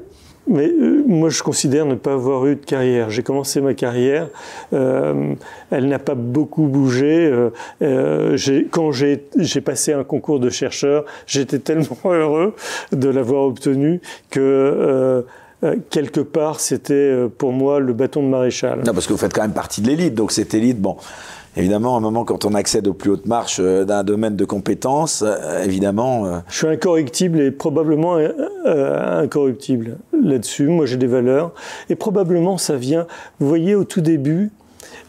Mais euh, moi, je considère ne pas avoir eu de carrière. J'ai commencé ma carrière, euh, elle n'a pas beaucoup bougé. Euh, euh quand j'ai passé un concours de chercheur, j'étais tellement <laughs> heureux de l'avoir obtenu que euh, quelque part, c'était pour moi le bâton de maréchal. Non, parce que vous faites quand même partie de l'élite, donc cette élite, bon, Évidemment, à un moment, quand on accède aux plus hautes marches euh, d'un domaine de compétences, euh, évidemment. Euh, Je suis incorrectible et probablement incorruptible là-dessus. Moi, j'ai des valeurs. Et probablement, ça vient. Vous voyez, au tout début,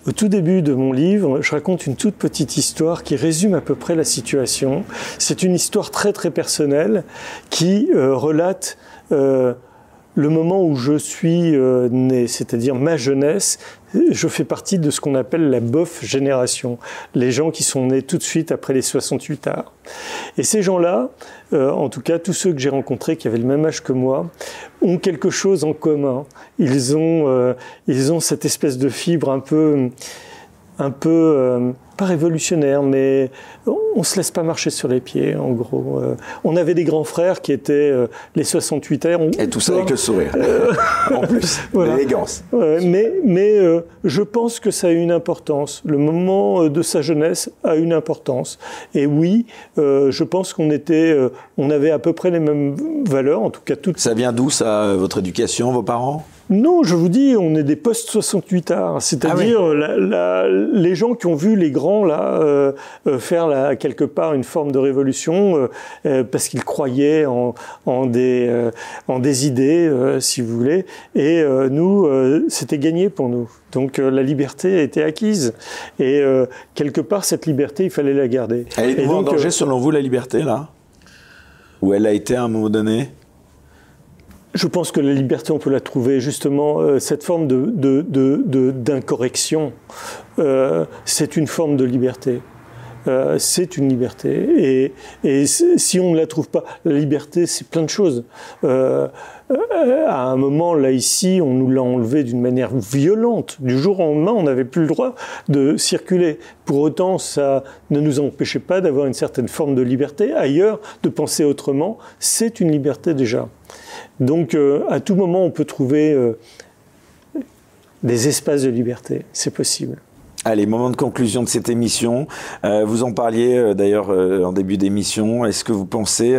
au tout début de mon livre, je raconte une toute petite histoire qui résume à peu près la situation. C'est une histoire très très personnelle qui relate le moment où je suis né, c'est-à-dire ma jeunesse, je fais partie de ce qu'on appelle la bof génération, les gens qui sont nés tout de suite après les 68 arts. Et ces gens-là, euh, en tout cas tous ceux que j'ai rencontrés qui avaient le même âge que moi, ont quelque chose en commun. Ils ont, euh, ils ont cette espèce de fibre un peu, un peu euh, pas révolutionnaire, mais on se laisse pas marcher sur les pieds, en gros. Euh, on avait des grands frères qui étaient euh, les 68 heures. Et tout ça avec le sourire. Euh, en plus, <laughs> l'élégance. mais mais je pense que ça a une importance. Le moment de sa jeunesse a une importance. Et oui, je pense qu'on était, on avait à peu près les mêmes valeurs, en tout cas toutes. Ça vient d'où ça, votre éducation, vos parents? Non, je vous dis, on est des post-68 arts, c'est-à-dire ah les gens qui ont vu les grands là euh, euh, faire là, quelque part une forme de révolution euh, parce qu'ils croyaient en, en des, en des idées, si vous voulez, et nous, c'était gagné pour nous. Donc la liberté a été acquise, et quelque part cette liberté, il fallait la garder. Elle est en danger selon vous la liberté là? Ou elle a été à un moment donné? Je pense que la liberté, on peut la trouver justement, euh, cette forme d'incorrection, de, de, euh, c'est une forme de liberté. Euh, c'est une liberté. Et, si on ne la trouve pas, la liberté, c'est plein de choses. Euh, à un moment, là, ici, on nous l'a enlevé d'une manière violente. Du jour au lendemain, on n'avait plus le droit de circuler. Pour autant, ça ne nous empêchait pas d'avoir une certaine forme de liberté. Ailleurs, de penser autrement, c'est une liberté déjà. Donc, à tout moment, on peut trouver des espaces de liberté. C'est possible. Allez, moment de conclusion de cette émission. Euh, vous en parliez euh, d'ailleurs euh, en début d'émission. Est-ce que vous pensez,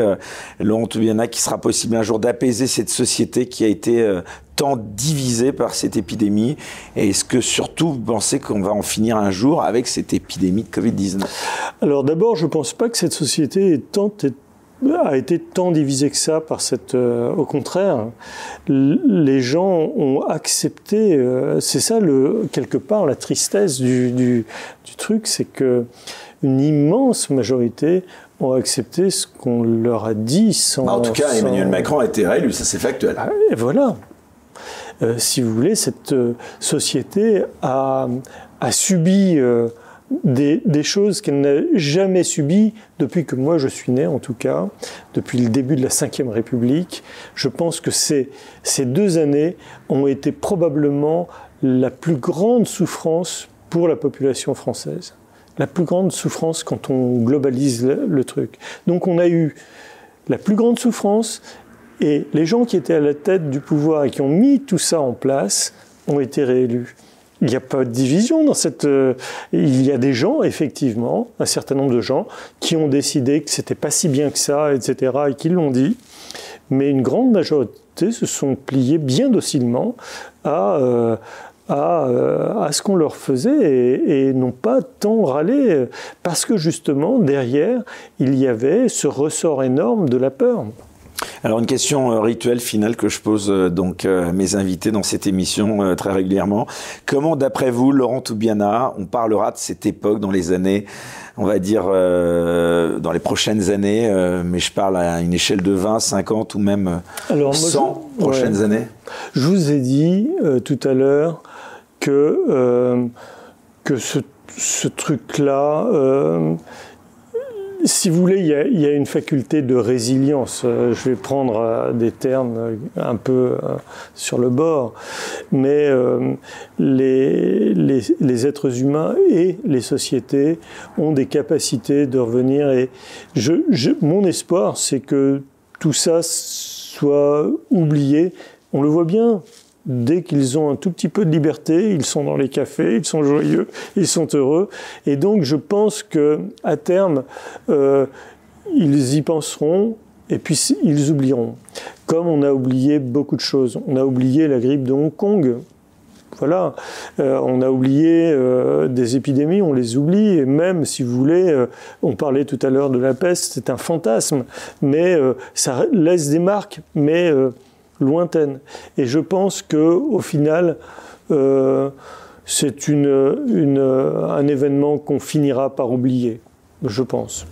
Laurent Toubiana, qu'il sera possible un jour d'apaiser cette société qui a été tant divisée par cette épidémie? Et est-ce que surtout vous pensez qu'on va en finir un jour avec cette épidémie de Covid-19 Alors d'abord, je ne pense pas que cette société est tant a été tant divisé que ça par cette. Euh, au contraire, les gens ont accepté. Euh, c'est ça, le, quelque part, la tristesse du, du, du truc, c'est que une immense majorité ont accepté ce qu'on leur a dit sans. Bah, en tout cas, Emmanuel Macron a été réélu, ça c'est factuel. Ah, et voilà. Euh, si vous voulez, cette société a, a subi des, choses qu'elle n'a jamais subies depuis que moi je suis né, en tout cas, depuis le début de la Ve République. Je pense que ces, ces deux années ont été probablement la plus grande souffrance pour la population française. La plus grande souffrance quand on globalise le truc. Donc on a eu la plus grande souffrance et les gens qui étaient à la tête du pouvoir et qui ont mis tout ça en place ont été réélus. Il n'y a pas de division dans cette. Euh, il y a des gens, effectivement, un certain nombre de gens, qui ont décidé que c'était pas si bien que ça, etc., et qui l'ont dit. Mais une grande majorité se sont pliés bien docilement à, euh, à, euh, à, ce qu'on leur faisait et, et n'ont pas tant râlé parce que justement derrière il y avait ce ressort énorme de la peur. Alors une question euh, rituelle finale que je pose euh, donc euh, à mes invités dans cette émission très régulièrement. Comment d'après vous, Laurent Toubiana, on parlera de cette époque dans les années, on va dire dans les prochaines années, mais je parle à une échelle de 20, 50 ou même 100 prochaines années? Je vous ai dit tout à l'heure que, que ce, ce truc-là si vous voulez, il y, a, une faculté de résilience. Euh, je vais prendre euh, des termes euh, un peu sur le bord, mais les, les, êtres humains et les sociétés ont des capacités de revenir. Et je, mon espoir, c'est que tout ça soit oublié. On le voit bien, dès qu'ils ont un tout petit peu de liberté, ils sont dans les cafés, ils sont joyeux, ils sont heureux. Et donc je pense que à terme, euh, ils y penseront et puis ils oublieront. Comme on a oublié beaucoup de choses. On a oublié la grippe de Hong Kong. Voilà, euh, on a oublié euh, des épidémies, on les oublie, et même si vous voulez, on parlait tout à l'heure de la peste, c'est un fantasme, mais ça laisse des marques, mais lointaine. Et je pense que au final, euh, c'est un événement qu'on finira par oublier, je pense.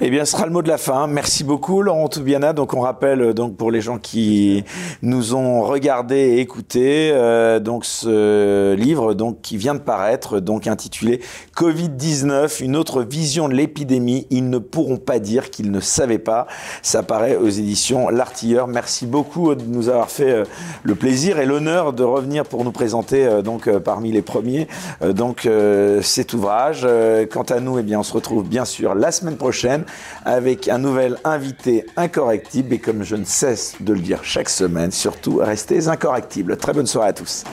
Eh bien, ce sera le mot de la fin. Merci beaucoup, Laurent Toubiana. Donc, on rappelle, euh, donc, pour les gens qui nous ont regardé et écouté, euh, donc, ce livre, donc, qui vient de paraître, donc, intitulé Covid-19, une autre vision de l'épidémie. Ils ne pourront pas dire qu'ils ne savaient pas. Ça paraît aux éditions L'Artilleur. Merci beaucoup de nous avoir fait euh, le plaisir et l'honneur de revenir pour nous présenter, donc, parmi les premiers, donc, cet ouvrage. Quant à nous, eh bien, on se retrouve bien sûr la semaine prochaine avec un nouvel invité incorrectible. Et comme je ne cesse de le dire chaque semaine, surtout, restez incorrectibles. Très bonne soirée à tous.